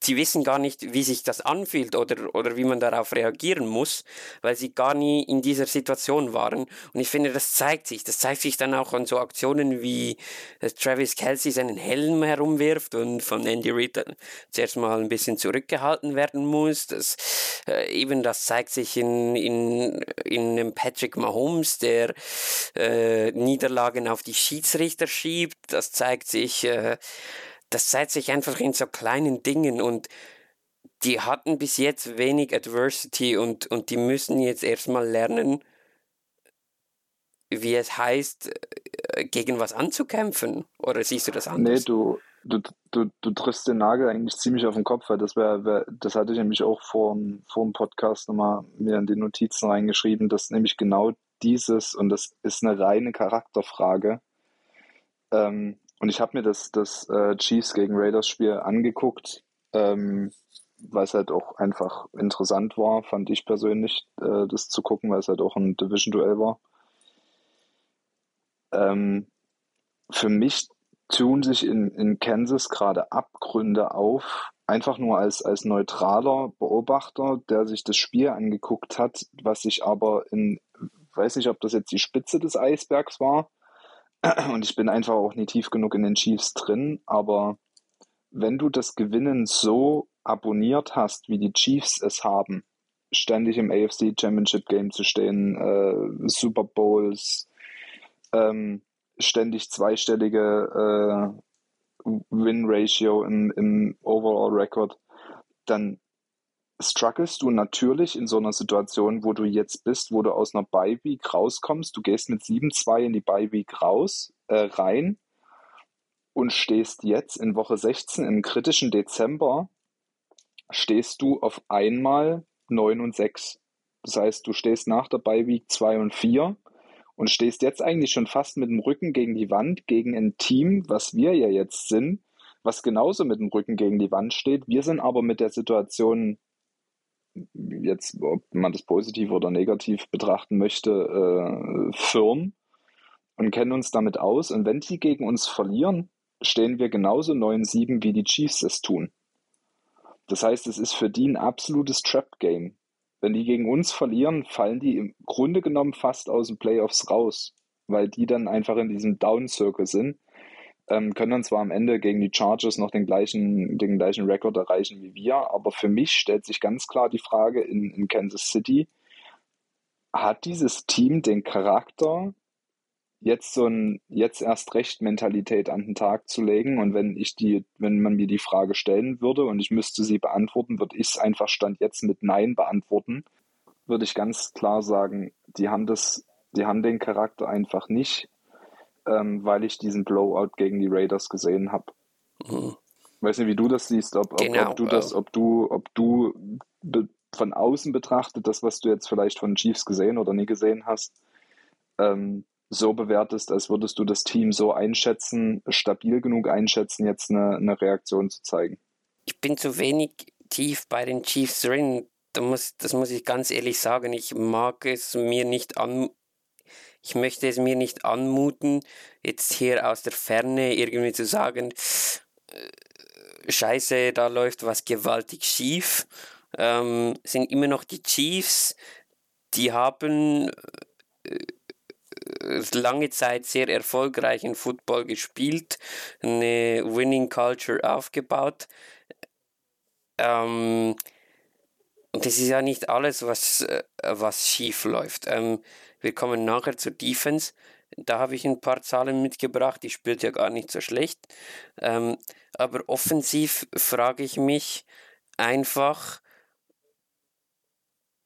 sie wissen gar nicht, wie sich das anfühlt oder, oder wie man darauf reagieren muss, weil sie gar nie in dieser Situation waren. Und ich finde, das zeigt sich. Das zeigt sich dann auch an so Aktionen wie dass Travis Kelsey seinen Helm herumwirft und von Andy Reid zuerst mal ein bisschen zurückgehalten werden muss. Das, äh, eben das zeigt sich in, in, in einem Patrick Mahomes, der äh, Niederlagen auf die Schiedsrichter schiebt. Das zeigt sich äh, das zeigt sich einfach in so kleinen Dingen und die hatten bis jetzt wenig Adversity und, und die müssen jetzt erstmal lernen, wie es heißt, äh, gegen was anzukämpfen. Oder siehst du das anders? Nee, du, du, du, du triffst den Nagel eigentlich ziemlich auf den Kopf, weil das wäre, wär, das hatte ich nämlich auch vor, vor dem Podcast nochmal mir in die Notizen reingeschrieben, dass nämlich genau dieses, und das ist eine reine Charakterfrage, ähm, und ich habe mir das, das äh, Chiefs gegen Raiders Spiel angeguckt, ähm, weil es halt auch einfach interessant war, fand ich persönlich, äh, das zu gucken, weil es halt auch ein Division-Duell war. Ähm, für mich tun sich in, in Kansas gerade Abgründe auf, einfach nur als, als neutraler Beobachter, der sich das Spiel angeguckt hat, was sich aber in, weiß nicht, ob das jetzt die Spitze des Eisbergs war, und ich bin einfach auch nicht tief genug in den Chiefs drin. Aber wenn du das Gewinnen so abonniert hast, wie die Chiefs es haben, ständig im AFC Championship Game zu stehen, äh, Super Bowls, ähm, ständig zweistellige äh, Win-Ratio im, im Overall-Record, dann strugglest du natürlich in so einer Situation, wo du jetzt bist, wo du aus einer Bye-Week rauskommst. Du gehst mit 7-2 in die Bye-Week raus, äh, rein und stehst jetzt in Woche 16 im kritischen Dezember, stehst du auf einmal 9 und 6. Das heißt, du stehst nach der Bye-Week 2 und 4 und stehst jetzt eigentlich schon fast mit dem Rücken gegen die Wand, gegen ein Team, was wir ja jetzt sind, was genauso mit dem Rücken gegen die Wand steht. Wir sind aber mit der Situation jetzt, ob man das positiv oder negativ betrachten möchte, äh, firm und kennen uns damit aus. Und wenn die gegen uns verlieren, stehen wir genauso 9-7, wie die Chiefs es tun. Das heißt, es ist für die ein absolutes Trap-Game. Wenn die gegen uns verlieren, fallen die im Grunde genommen fast aus den Playoffs raus, weil die dann einfach in diesem Down-Circle sind ähm, können dann zwar am Ende gegen die Chargers noch den gleichen, den gleichen Rekord erreichen wie wir, aber für mich stellt sich ganz klar die Frage in, in Kansas City, hat dieses Team den Charakter, jetzt so ein jetzt erst recht Mentalität an den Tag zu legen? Und wenn ich die, wenn man mir die Frage stellen würde und ich müsste sie beantworten, würde ich es einfach Stand jetzt mit Nein beantworten, würde ich ganz klar sagen, die haben das, die haben den Charakter einfach nicht ähm, weil ich diesen Blowout gegen die Raiders gesehen habe. Mhm. Weiß nicht, wie du das siehst, ob, ob, genau, ob du das, ob du, ob du von außen betrachtet, das, was du jetzt vielleicht von Chiefs gesehen oder nie gesehen hast, ähm, so bewertest, als würdest du das Team so einschätzen, stabil genug einschätzen, jetzt eine, eine Reaktion zu zeigen. Ich bin zu wenig tief bei den Chiefs drin. Das muss, das muss ich ganz ehrlich sagen. Ich mag es mir nicht an, ich möchte es mir nicht anmuten, jetzt hier aus der Ferne irgendwie zu sagen, äh, scheiße, da läuft was gewaltig schief. Ähm, sind immer noch die Chiefs, die haben äh, lange Zeit sehr erfolgreichen Football gespielt, eine Winning Culture aufgebaut. Ähm, und das ist ja nicht alles, was, äh, was schief läuft. Ähm, wir kommen nachher zur Defense. Da habe ich ein paar Zahlen mitgebracht. Die spielt ja gar nicht so schlecht. Ähm, aber offensiv frage ich mich einfach,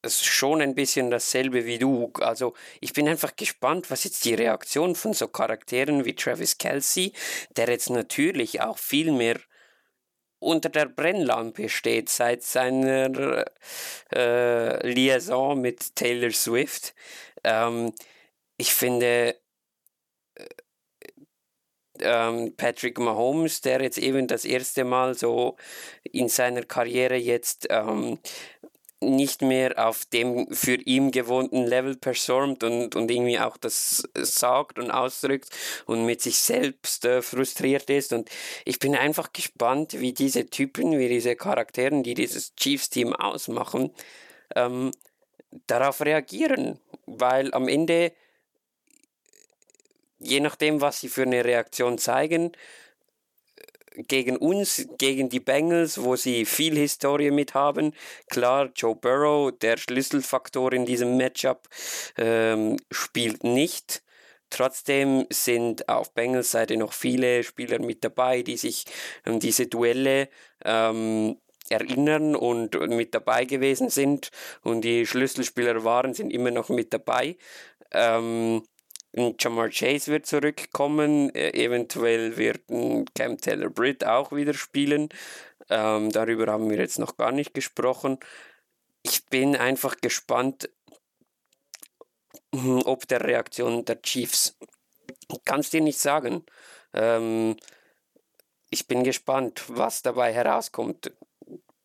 ist schon ein bisschen dasselbe wie du. Also ich bin einfach gespannt, was jetzt die Reaktion von so Charakteren wie Travis Kelsey, der jetzt natürlich auch viel mehr unter der Brennlampe steht seit seiner äh, Liaison mit Taylor Swift. Ähm, ich finde, äh, ähm, Patrick Mahomes, der jetzt eben das erste Mal so in seiner Karriere jetzt ähm, nicht mehr auf dem für ihn gewohnten Level performt und, und irgendwie auch das sagt und ausdrückt und mit sich selbst äh, frustriert ist. Und ich bin einfach gespannt, wie diese Typen, wie diese Charakteren, die dieses Chiefs-Team ausmachen, ähm, darauf reagieren. Weil am Ende, je nachdem, was sie für eine Reaktion zeigen, gegen uns, gegen die Bengals, wo sie viel Historie mit haben. Klar, Joe Burrow, der Schlüsselfaktor in diesem Matchup, ähm, spielt nicht. Trotzdem sind auf Bengals Seite noch viele Spieler mit dabei, die sich an diese Duelle ähm, erinnern und mit dabei gewesen sind. Und die Schlüsselspieler waren, sind immer noch mit dabei. Ähm, Jamar Chase wird zurückkommen, äh, eventuell wird Cam Taylor Britt auch wieder spielen. Ähm, darüber haben wir jetzt noch gar nicht gesprochen. Ich bin einfach gespannt, hm, ob der Reaktion der Chiefs. Kann es dir nicht sagen. Ähm, ich bin gespannt, was dabei herauskommt.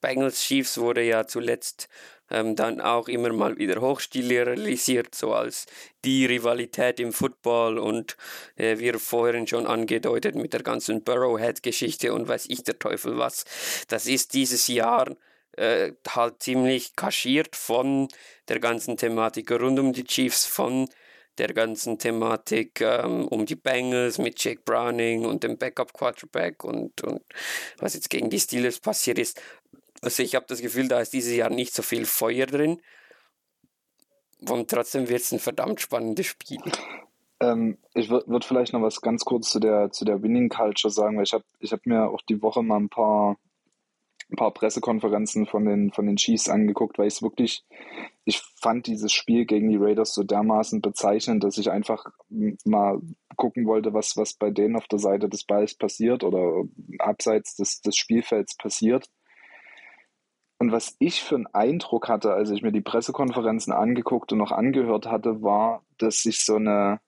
Bengals Chiefs wurde ja zuletzt ähm, dann auch immer mal wieder hochstilisiert, so als die Rivalität im Football und äh, wir vorhin schon angedeutet mit der ganzen Burrowhead-Geschichte und weiß ich der Teufel was. Das ist dieses Jahr äh, halt ziemlich kaschiert von der ganzen Thematik rund um die Chiefs, von der ganzen Thematik ähm, um die Bengals mit Jake Browning und dem Backup Quarterback und, und was jetzt gegen die Steelers passiert ist. Also ich habe das Gefühl, da ist dieses Jahr nicht so viel Feuer drin. Und trotzdem wird es ein verdammt spannendes Spiel. Ähm, ich würde würd vielleicht noch was ganz kurz zu der, zu der Winning Culture sagen, weil ich habe ich hab mir auch die Woche mal ein paar, ein paar Pressekonferenzen von den, von den Chiefs angeguckt, weil ich es wirklich, ich fand dieses Spiel gegen die Raiders so dermaßen bezeichnend, dass ich einfach mal gucken wollte, was, was bei denen auf der Seite des Balls passiert oder abseits des, des Spielfelds passiert. Und was ich für einen Eindruck hatte, als ich mir die Pressekonferenzen angeguckt und noch angehört hatte, war, dass sich so eine,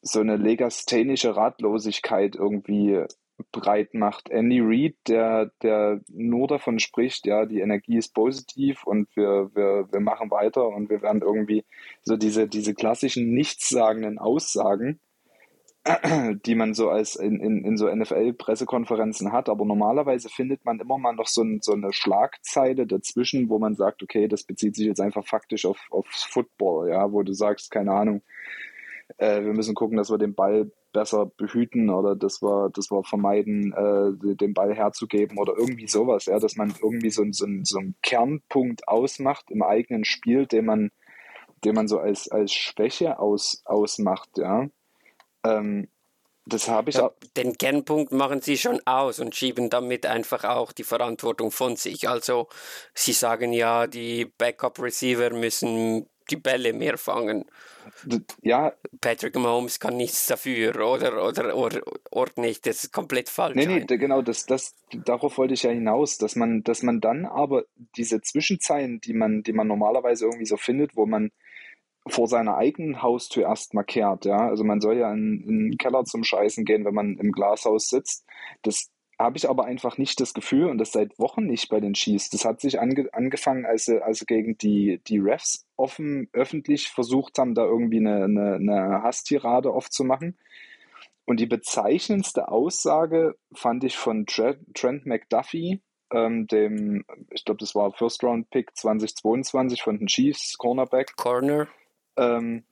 so eine legasthenische Ratlosigkeit irgendwie breit macht. Andy Reid, der, der nur davon spricht, ja, die Energie ist positiv und wir, wir, wir machen weiter und wir werden irgendwie so diese, diese klassischen nichtssagenden Aussagen, die man so als in, in, in so NFL-Pressekonferenzen hat. Aber normalerweise findet man immer mal noch so, ein, so eine Schlagzeile dazwischen, wo man sagt, okay, das bezieht sich jetzt einfach faktisch auf, aufs Football, ja, wo du sagst, keine Ahnung, äh, wir müssen gucken, dass wir den Ball besser behüten oder dass wir, dass wir vermeiden, äh, den Ball herzugeben oder irgendwie sowas, ja, dass man irgendwie so, so, so einen Kernpunkt ausmacht im eigenen Spiel, den man, den man so als, als Schwäche aus, ausmacht, ja. Ähm, das habe ich ja, Den Kernpunkt machen sie schon aus und schieben damit einfach auch die Verantwortung von sich. Also sie sagen ja, die Backup-Receiver müssen die Bälle mehr fangen. Ja. Patrick Mahomes kann nichts dafür oder, oder, oder, oder nicht. Das ist komplett falsch. Nee, nee, genau, das, das, darauf wollte ich ja hinaus, dass man, dass man dann aber diese Zwischenzeilen, die man, die man normalerweise irgendwie so findet, wo man vor seiner eigenen Haustür erstmal kehrt. Ja? Also man soll ja in, in den Keller zum Scheißen gehen, wenn man im Glashaus sitzt. Das habe ich aber einfach nicht das Gefühl und das seit Wochen nicht bei den Chiefs. Das hat sich ange, angefangen, als sie, als sie gegen die, die Refs offen, öffentlich versucht haben, da irgendwie eine, eine, eine Hasstirade aufzumachen. Und die bezeichnendste Aussage fand ich von Trent McDuffie, ähm, dem, ich glaube, das war First Round Pick 2022 von den Chiefs, Cornerback. Corner ähm,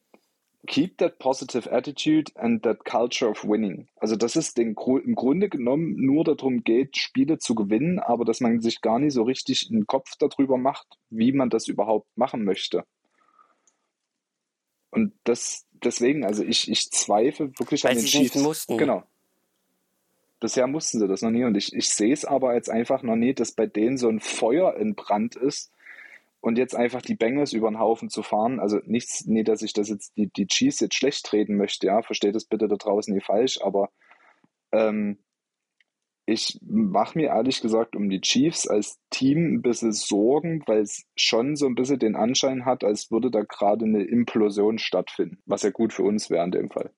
keep that positive attitude and that culture of winning. Also dass es den, im Grunde genommen nur darum geht, Spiele zu gewinnen, aber dass man sich gar nicht so richtig einen Kopf darüber macht, wie man das überhaupt machen möchte. Und das deswegen, also ich, ich zweifle wirklich Weil an den sie Chiefs. Mussten. Genau. Bisher mussten sie das noch nie und ich, ich sehe es aber jetzt einfach noch nie, dass bei denen so ein Feuer in Brand ist, und jetzt einfach die Bengals über den Haufen zu fahren, also nichts, nee, dass ich das jetzt die, die Chiefs jetzt schlecht treten möchte, ja, versteht das bitte da draußen nicht falsch, aber ähm, ich mache mir ehrlich gesagt um die Chiefs als Team ein bisschen Sorgen, weil es schon so ein bisschen den Anschein hat, als würde da gerade eine Implosion stattfinden, was ja gut für uns wäre in dem Fall.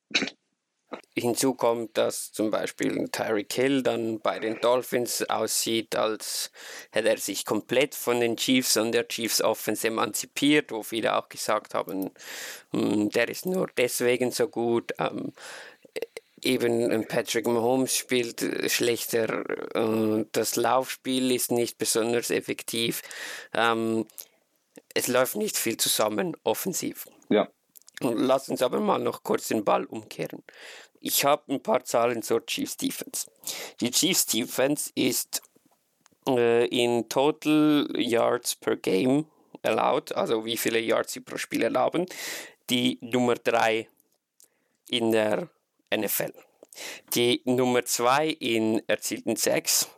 Hinzu kommt, dass zum Beispiel Tyreek Hill dann bei den Dolphins aussieht, als hätte er sich komplett von den Chiefs und der Chiefs Offense emanzipiert, wo viele auch gesagt haben, hm, der ist nur deswegen so gut. Ähm, eben Patrick Mahomes spielt schlechter, das Laufspiel ist nicht besonders effektiv. Ähm, es läuft nicht viel zusammen offensiv. Ja. Lass uns aber mal noch kurz den Ball umkehren. Ich habe ein paar Zahlen zur Chiefs Defense. Die Chiefs Defense ist äh, in Total Yards per Game allowed, also wie viele Yards sie pro Spiel erlauben, die Nummer 3 in der NFL. Die Nummer 2 in erzielten Sacks,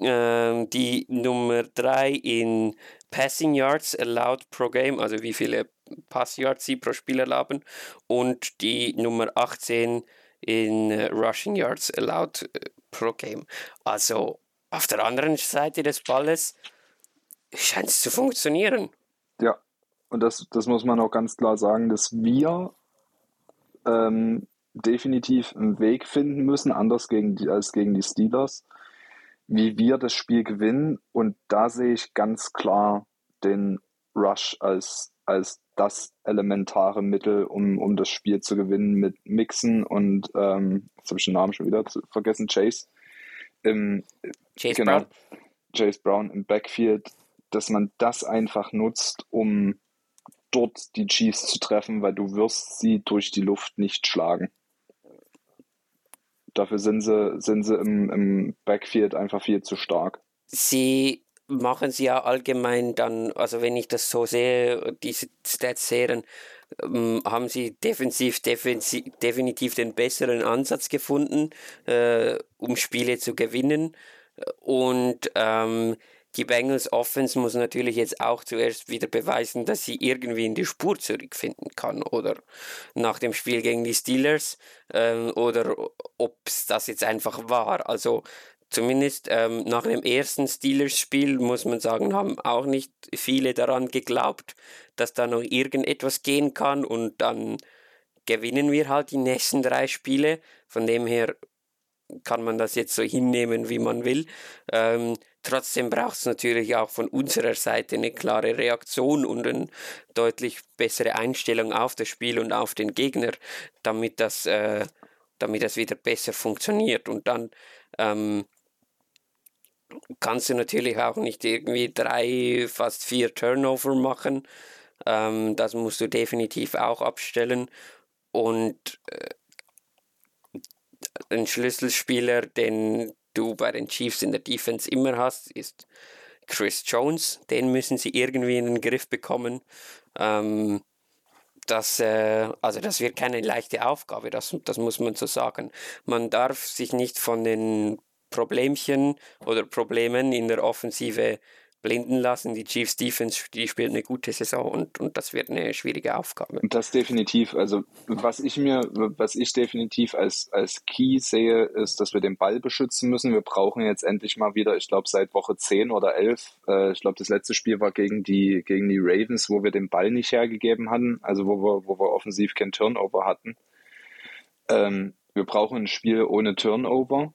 äh, die Nummer 3 in Passing Yards allowed pro Game, also wie viele Pass Yards sie pro Spiel erlauben, und die Nummer 18 in äh, Rushing Yards allowed äh, pro Game. Also auf der anderen Seite des Balles scheint es zu funktionieren. Ja, und das, das muss man auch ganz klar sagen, dass wir ähm, definitiv einen Weg finden müssen, anders gegen die, als gegen die Steelers, wie wir das Spiel gewinnen. Und da sehe ich ganz klar den Rush als, als das elementare Mittel, um, um das Spiel zu gewinnen mit Mixen und ähm, jetzt habe ich den Namen schon wieder vergessen, Chase. Im, Chase genau, Brown. Chase Brown im Backfield, dass man das einfach nutzt, um dort die Chiefs zu treffen, weil du wirst sie durch die Luft nicht schlagen. Dafür sind sie, sind sie im, im Backfield einfach viel zu stark. Sie machen sie ja allgemein dann, also wenn ich das so sehe, diese Stats sehe, ähm, haben sie defensiv, defensiv definitiv den besseren Ansatz gefunden, äh, um Spiele zu gewinnen. Und ähm, die Bengals Offense muss natürlich jetzt auch zuerst wieder beweisen, dass sie irgendwie in die Spur zurückfinden kann oder nach dem Spiel gegen die Steelers ähm, oder ob es das jetzt einfach war. Also zumindest ähm, nach dem ersten Steelers-Spiel muss man sagen, haben auch nicht viele daran geglaubt, dass da noch irgendetwas gehen kann und dann gewinnen wir halt die nächsten drei Spiele. Von dem her kann man das jetzt so hinnehmen, wie man will. Ähm, trotzdem braucht es natürlich auch von unserer Seite eine klare Reaktion und eine deutlich bessere Einstellung auf das Spiel und auf den Gegner, damit das, äh, damit das wieder besser funktioniert. Und dann ähm, kannst du natürlich auch nicht irgendwie drei, fast vier Turnover machen. Ähm, das musst du definitiv auch abstellen. Und äh, ein Schlüsselspieler, den du bei den Chiefs in der Defense immer hast, ist Chris Jones. Den müssen sie irgendwie in den Griff bekommen. Ähm, das, äh, also das wird keine leichte Aufgabe, das, das muss man so sagen. Man darf sich nicht von den Problemchen oder Problemen in der Offensive blinden lassen. Die Chiefs Defense, die spielt eine gute Saison und, und das wird eine schwierige Aufgabe. Das definitiv. Also was ich mir, was ich definitiv als, als Key sehe, ist, dass wir den Ball beschützen müssen. Wir brauchen jetzt endlich mal wieder, ich glaube seit Woche 10 oder 11, äh, ich glaube das letzte Spiel war gegen die, gegen die Ravens, wo wir den Ball nicht hergegeben hatten, also wo wir, wo wir offensiv kein Turnover hatten. Ähm, wir brauchen ein Spiel ohne Turnover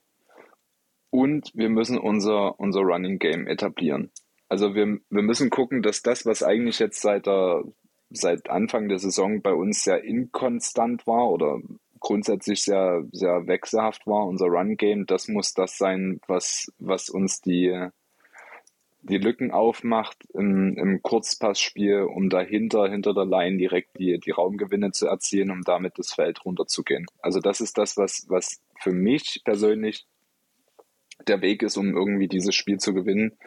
und wir müssen unser, unser Running Game etablieren. Also wir, wir müssen gucken, dass das, was eigentlich jetzt seit, der, seit Anfang der Saison bei uns sehr inkonstant war oder grundsätzlich sehr, sehr wechselhaft war, unser Run-Game, das muss das sein, was, was uns die, die Lücken aufmacht im, im Kurzpassspiel, um dahinter, hinter der Line direkt die, die Raumgewinne zu erzielen, um damit das Feld runterzugehen. Also das ist das, was, was für mich persönlich der Weg ist, um irgendwie dieses Spiel zu gewinnen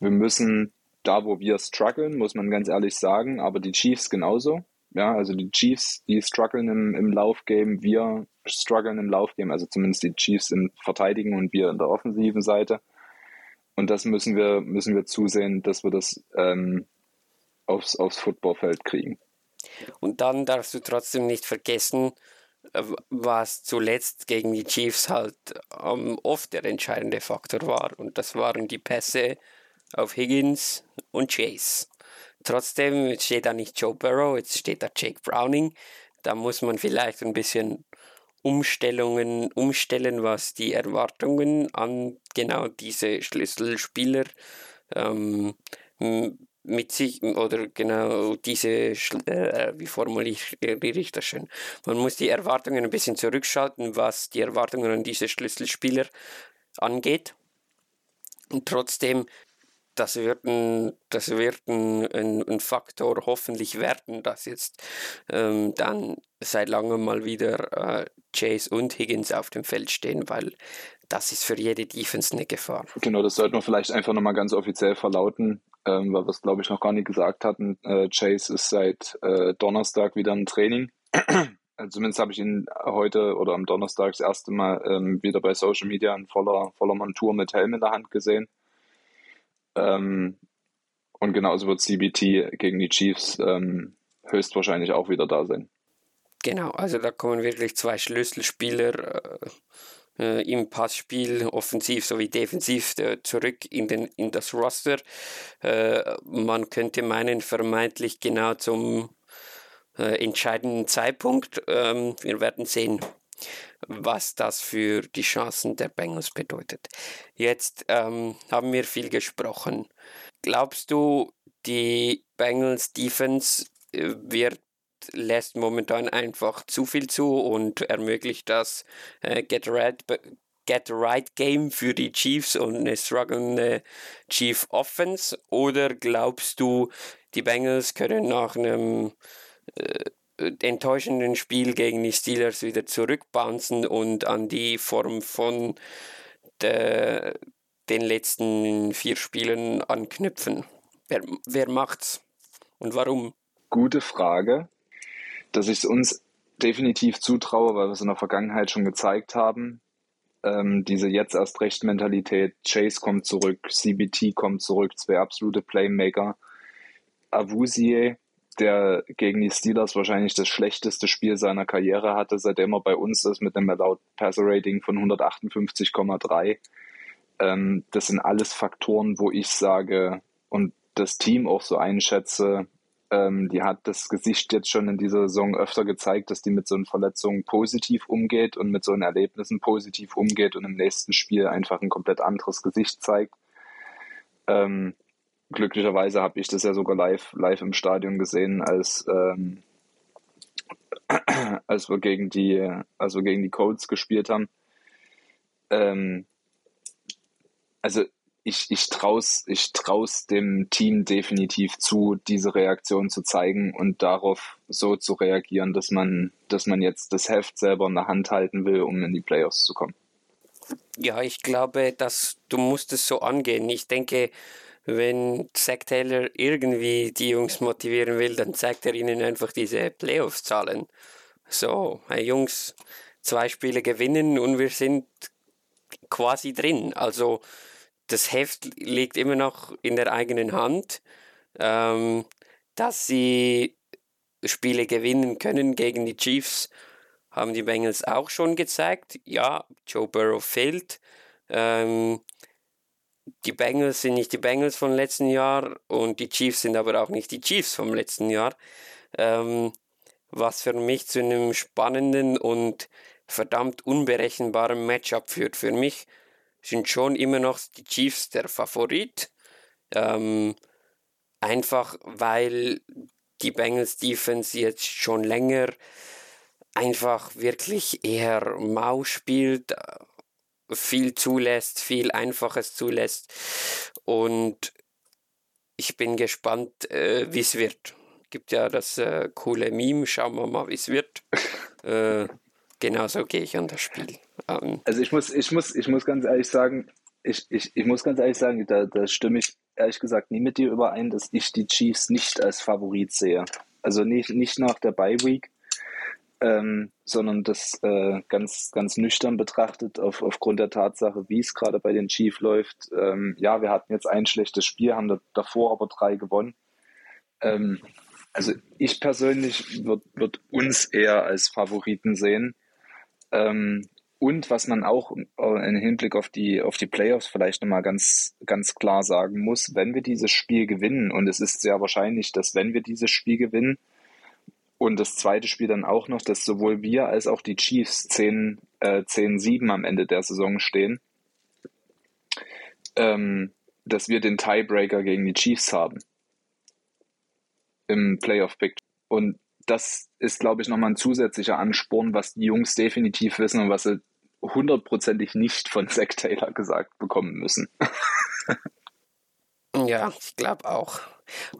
wir müssen da, wo wir strugglen, muss man ganz ehrlich sagen, aber die Chiefs genauso. Ja, also die Chiefs, die strugglen im, im Laufgame, wir strugglen im Laufgame, also zumindest die Chiefs im Verteidigen und wir in der offensiven Seite. Und das müssen wir, müssen wir zusehen, dass wir das ähm, aufs, aufs Footballfeld kriegen. Und dann darfst du trotzdem nicht vergessen, was zuletzt gegen die Chiefs halt ähm, oft der entscheidende Faktor war. Und das waren die Pässe auf Higgins und Chase. Trotzdem steht da nicht Joe Burrow, jetzt steht da Jake Browning. Da muss man vielleicht ein bisschen Umstellungen umstellen, was die Erwartungen an genau diese Schlüsselspieler ähm, mit sich oder genau diese, äh, wie formuliere ich das schön? Man muss die Erwartungen ein bisschen zurückschalten, was die Erwartungen an diese Schlüsselspieler angeht. Und trotzdem, das wird ein, das wird ein, ein, ein Faktor hoffentlich werden, dass jetzt ähm, dann seit langem mal wieder äh, Chase und Higgins auf dem Feld stehen, weil das ist für jede Defense eine Gefahr. Genau, das sollten wir vielleicht einfach nochmal ganz offiziell verlauten, ähm, weil wir es, glaube ich, noch gar nicht gesagt hatten. Äh, Chase ist seit äh, Donnerstag wieder im Training. Zumindest habe ich ihn heute oder am Donnerstag das erste Mal ähm, wieder bei Social Media in voller, voller Montur mit Helm in der Hand gesehen. Ähm, und genauso wird CBT gegen die Chiefs ähm, höchstwahrscheinlich auch wieder da sein. Genau, also da kommen wirklich zwei Schlüsselspieler äh, äh, im Passspiel, offensiv sowie defensiv, äh, zurück in, den, in das Roster. Äh, man könnte meinen, vermeintlich genau zum äh, entscheidenden Zeitpunkt. Ähm, wir werden sehen, was das für die Chancen der Bengals bedeutet. Jetzt ähm, haben wir viel gesprochen. Glaubst du, die Bengals Defense äh, wird lässt momentan einfach zu viel zu und ermöglicht das äh, Get, right, Get Right Game für die Chiefs und eine strugglende Chief Offense? Oder glaubst du, die Bengals können nach einem äh, enttäuschenden Spiel gegen die Steelers wieder zurückbouncen und an die Form von der, den letzten vier Spielen anknüpfen? Wer, wer macht's und warum? Gute Frage dass ich es uns definitiv zutraue, weil wir es in der Vergangenheit schon gezeigt haben. Ähm, diese jetzt erst recht Mentalität, Chase kommt zurück, CBT kommt zurück, zwei absolute Playmaker. Avusie, der gegen die Steelers wahrscheinlich das schlechteste Spiel seiner Karriere hatte, seitdem er bei uns ist, mit einem Allowed Passer Rating von 158,3. Ähm, das sind alles Faktoren, wo ich sage und das Team auch so einschätze, ähm, die hat das Gesicht jetzt schon in dieser Saison öfter gezeigt, dass die mit so einer Verletzung positiv umgeht und mit so einen Erlebnissen positiv umgeht und im nächsten Spiel einfach ein komplett anderes Gesicht zeigt. Ähm, glücklicherweise habe ich das ja sogar live, live im Stadion gesehen, als, ähm, als wir gegen die, als wir gegen die Colts gespielt haben. Ähm, also ich, ich traue ich trau's dem Team definitiv zu, diese Reaktion zu zeigen und darauf so zu reagieren, dass man, dass man jetzt das Heft selber in der Hand halten will, um in die Playoffs zu kommen. Ja, ich glaube, dass du musst es so angehen. Ich denke, wenn Zack Taylor irgendwie die Jungs motivieren will, dann zeigt er ihnen einfach diese Playoffs-Zahlen. So, hey Jungs, zwei Spiele gewinnen und wir sind quasi drin. Also das Heft liegt immer noch in der eigenen Hand, ähm, dass sie Spiele gewinnen können gegen die Chiefs, haben die Bengals auch schon gezeigt. Ja, Joe Burrow fehlt. Ähm, die Bengals sind nicht die Bengals vom letzten Jahr und die Chiefs sind aber auch nicht die Chiefs vom letzten Jahr. Ähm, was für mich zu einem spannenden und verdammt unberechenbaren Matchup führt. Für mich sind schon immer noch die Chiefs der Favorit. Ähm, einfach weil die Bengals Defense jetzt schon länger einfach wirklich eher mau spielt, viel zulässt, viel Einfaches zulässt. Und ich bin gespannt, äh, wie es wird. Gibt ja das äh, coole Meme, schauen wir mal, wie es wird. äh, genauso gehe ich an das Spiel. Ähm, also ich muss, ich muss, ich muss ganz ehrlich sagen, ich, ich, ich muss ganz ehrlich sagen, da, da stimme ich ehrlich gesagt nie mit dir überein, dass ich die Chiefs nicht als Favorit sehe. Also nicht, nicht nach der Bye Week, ähm, sondern das äh, ganz, ganz nüchtern betrachtet auf, aufgrund der Tatsache, wie es gerade bei den Chiefs läuft. Ähm, ja, wir hatten jetzt ein schlechtes Spiel, haben da, davor aber drei gewonnen. Ähm, Also ich persönlich würde würd uns eher als Favoriten sehen. Ähm, und was man auch im Hinblick auf die, auf die Playoffs vielleicht nochmal ganz, ganz klar sagen muss, wenn wir dieses Spiel gewinnen, und es ist sehr wahrscheinlich, dass wenn wir dieses Spiel gewinnen und das zweite Spiel dann auch noch, dass sowohl wir als auch die Chiefs 10, äh, 10-7 am Ende der Saison stehen, ähm, dass wir den Tiebreaker gegen die Chiefs haben im Playoff-Pick. Und das ist, glaube ich, nochmal ein zusätzlicher Ansporn, was die Jungs definitiv wissen und was sie hundertprozentig nicht von Zach Taylor gesagt bekommen müssen. ja, ich glaube auch.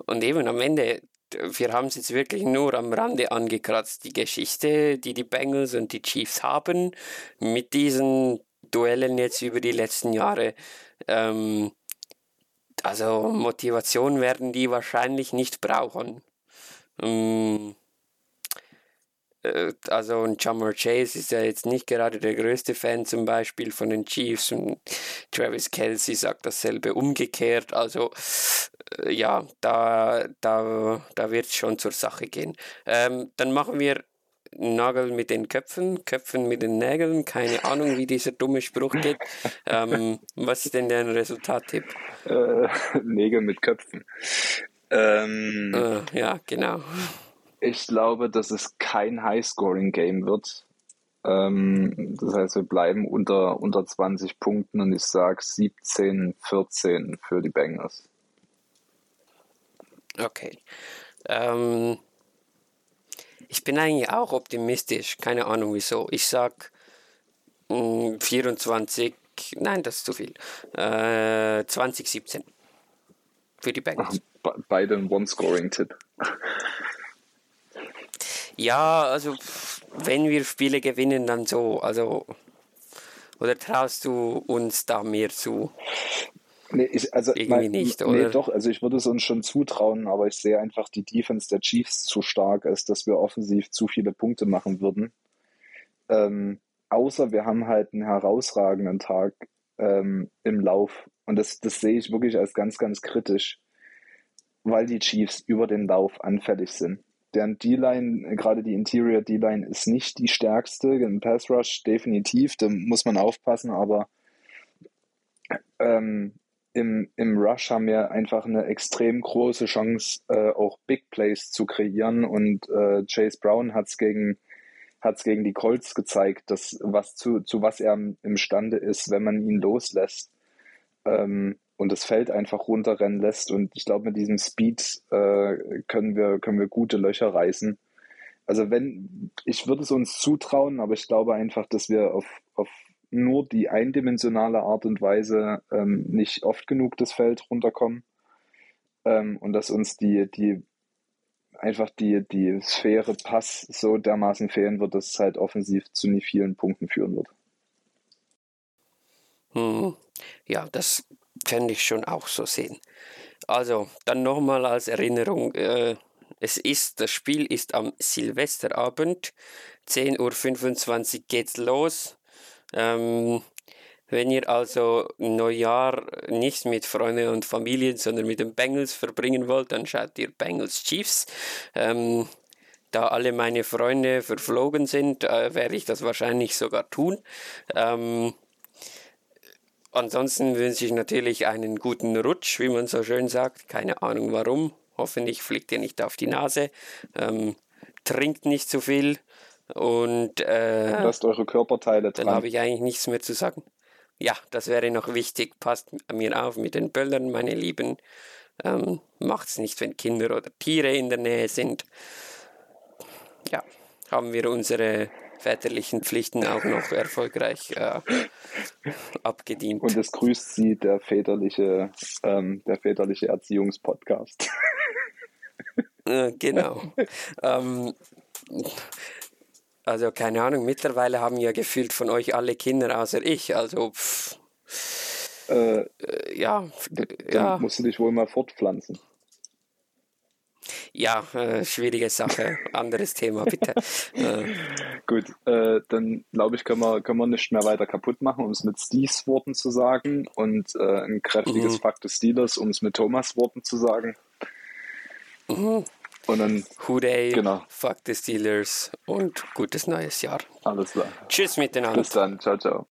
Und eben am Ende, wir haben es jetzt wirklich nur am Rande angekratzt, die Geschichte, die die Bengals und die Chiefs haben mit diesen Duellen jetzt über die letzten Jahre. Ähm, also Motivation werden die wahrscheinlich nicht brauchen. Ähm, äh, also ein Jamar Chase ist ja jetzt nicht gerade der größte Fan zum Beispiel von den Chiefs und Travis Kelsey sagt dasselbe umgekehrt. Also äh, ja, da, da, da wird es schon zur Sache gehen. Ähm, dann machen wir Nagel mit den Köpfen, Köpfen mit den Nägeln. Keine Ahnung, wie dieser dumme Spruch geht. Ähm, was ist denn dein Resultattipp? Äh, Nägel mit Köpfen. Ähm, äh, ja, genau. Ich glaube, dass es kein High-Scoring-Game wird. Ähm, das heißt, wir bleiben unter, unter 20 Punkten und ich sage 17, 14 für die Bengals. Okay. Ähm, ich bin eigentlich auch optimistisch, keine Ahnung wieso. Ich sag mh, 24, nein, das ist zu viel. Äh, 2017 für die Bengals. Beide ein One-Scoring-Tipp. Ja, also wenn wir Spiele gewinnen, dann so. Also oder traust du uns da mehr zu? Nee, ich, also Irgendwie mein, nicht, oder? Nee, doch, also ich würde es uns schon zutrauen, aber ich sehe einfach die Defense der Chiefs zu stark, als dass wir offensiv zu viele Punkte machen würden. Ähm, außer wir haben halt einen herausragenden Tag ähm, im Lauf. Und das, das sehe ich wirklich als ganz, ganz kritisch, weil die Chiefs über den Lauf anfällig sind deren D-Line, gerade die Interior D-Line, ist nicht die stärkste. Im Pass Rush definitiv, da muss man aufpassen, aber ähm, im, im Rush haben wir einfach eine extrem große Chance, äh, auch Big Plays zu kreieren. Und äh, Chase Brown hat es gegen, hat's gegen die Colts gezeigt, dass was zu, zu was er imstande ist, wenn man ihn loslässt. Ähm, und das Feld einfach runterrennen lässt. Und ich glaube, mit diesem Speed äh, können, wir, können wir gute Löcher reißen. Also wenn, ich würde es uns zutrauen, aber ich glaube einfach, dass wir auf, auf nur die eindimensionale Art und Weise ähm, nicht oft genug das Feld runterkommen. Ähm, und dass uns die, die einfach die, die Sphäre Pass so dermaßen fehlen wird, dass es halt offensiv zu nie vielen Punkten führen wird. Hm. Ja, das Fände ich schon auch so sehen. Also, dann nochmal als Erinnerung. Äh, es ist, das Spiel ist am Silvesterabend. 10.25 Uhr geht's los. Ähm, wenn ihr also Neujahr nicht mit Freunden und Familien, sondern mit den Bengals verbringen wollt, dann schaut ihr Bengals Chiefs. Ähm, da alle meine Freunde verflogen sind, äh, werde ich das wahrscheinlich sogar tun. Ähm, Ansonsten wünsche ich natürlich einen guten Rutsch, wie man so schön sagt. Keine Ahnung warum. Hoffentlich fliegt ihr nicht auf die Nase. Ähm, trinkt nicht zu viel und äh, lasst eure Körperteile dran. Dann habe ich eigentlich nichts mehr zu sagen. Ja, das wäre noch wichtig. Passt mir auf mit den Böllern, meine Lieben. Ähm, macht's nicht, wenn Kinder oder Tiere in der Nähe sind. Ja, haben wir unsere väterlichen Pflichten auch noch erfolgreich äh, abgedient. Und es grüßt Sie der väterliche, ähm, der väterliche Erziehungspodcast. Äh, genau. ähm, also keine Ahnung, mittlerweile haben ja gefühlt von euch alle Kinder außer ich. Also pff, äh, äh ja. Ja. musst du dich wohl mal fortpflanzen. Ja, äh, schwierige Sache. Anderes Thema, bitte. äh. Gut, äh, dann glaube ich, können wir, können wir nicht mehr weiter kaputt machen, um es mit Steves Worten zu sagen. Und äh, ein kräftiges mhm. Fakt des Steelers, um es mit Thomas Worten zu sagen. Mhm. Und dann, Hooray, Genau. fuck the Steelers und gutes neues Jahr. alles klar. Tschüss miteinander. Bis dann. Ciao, ciao.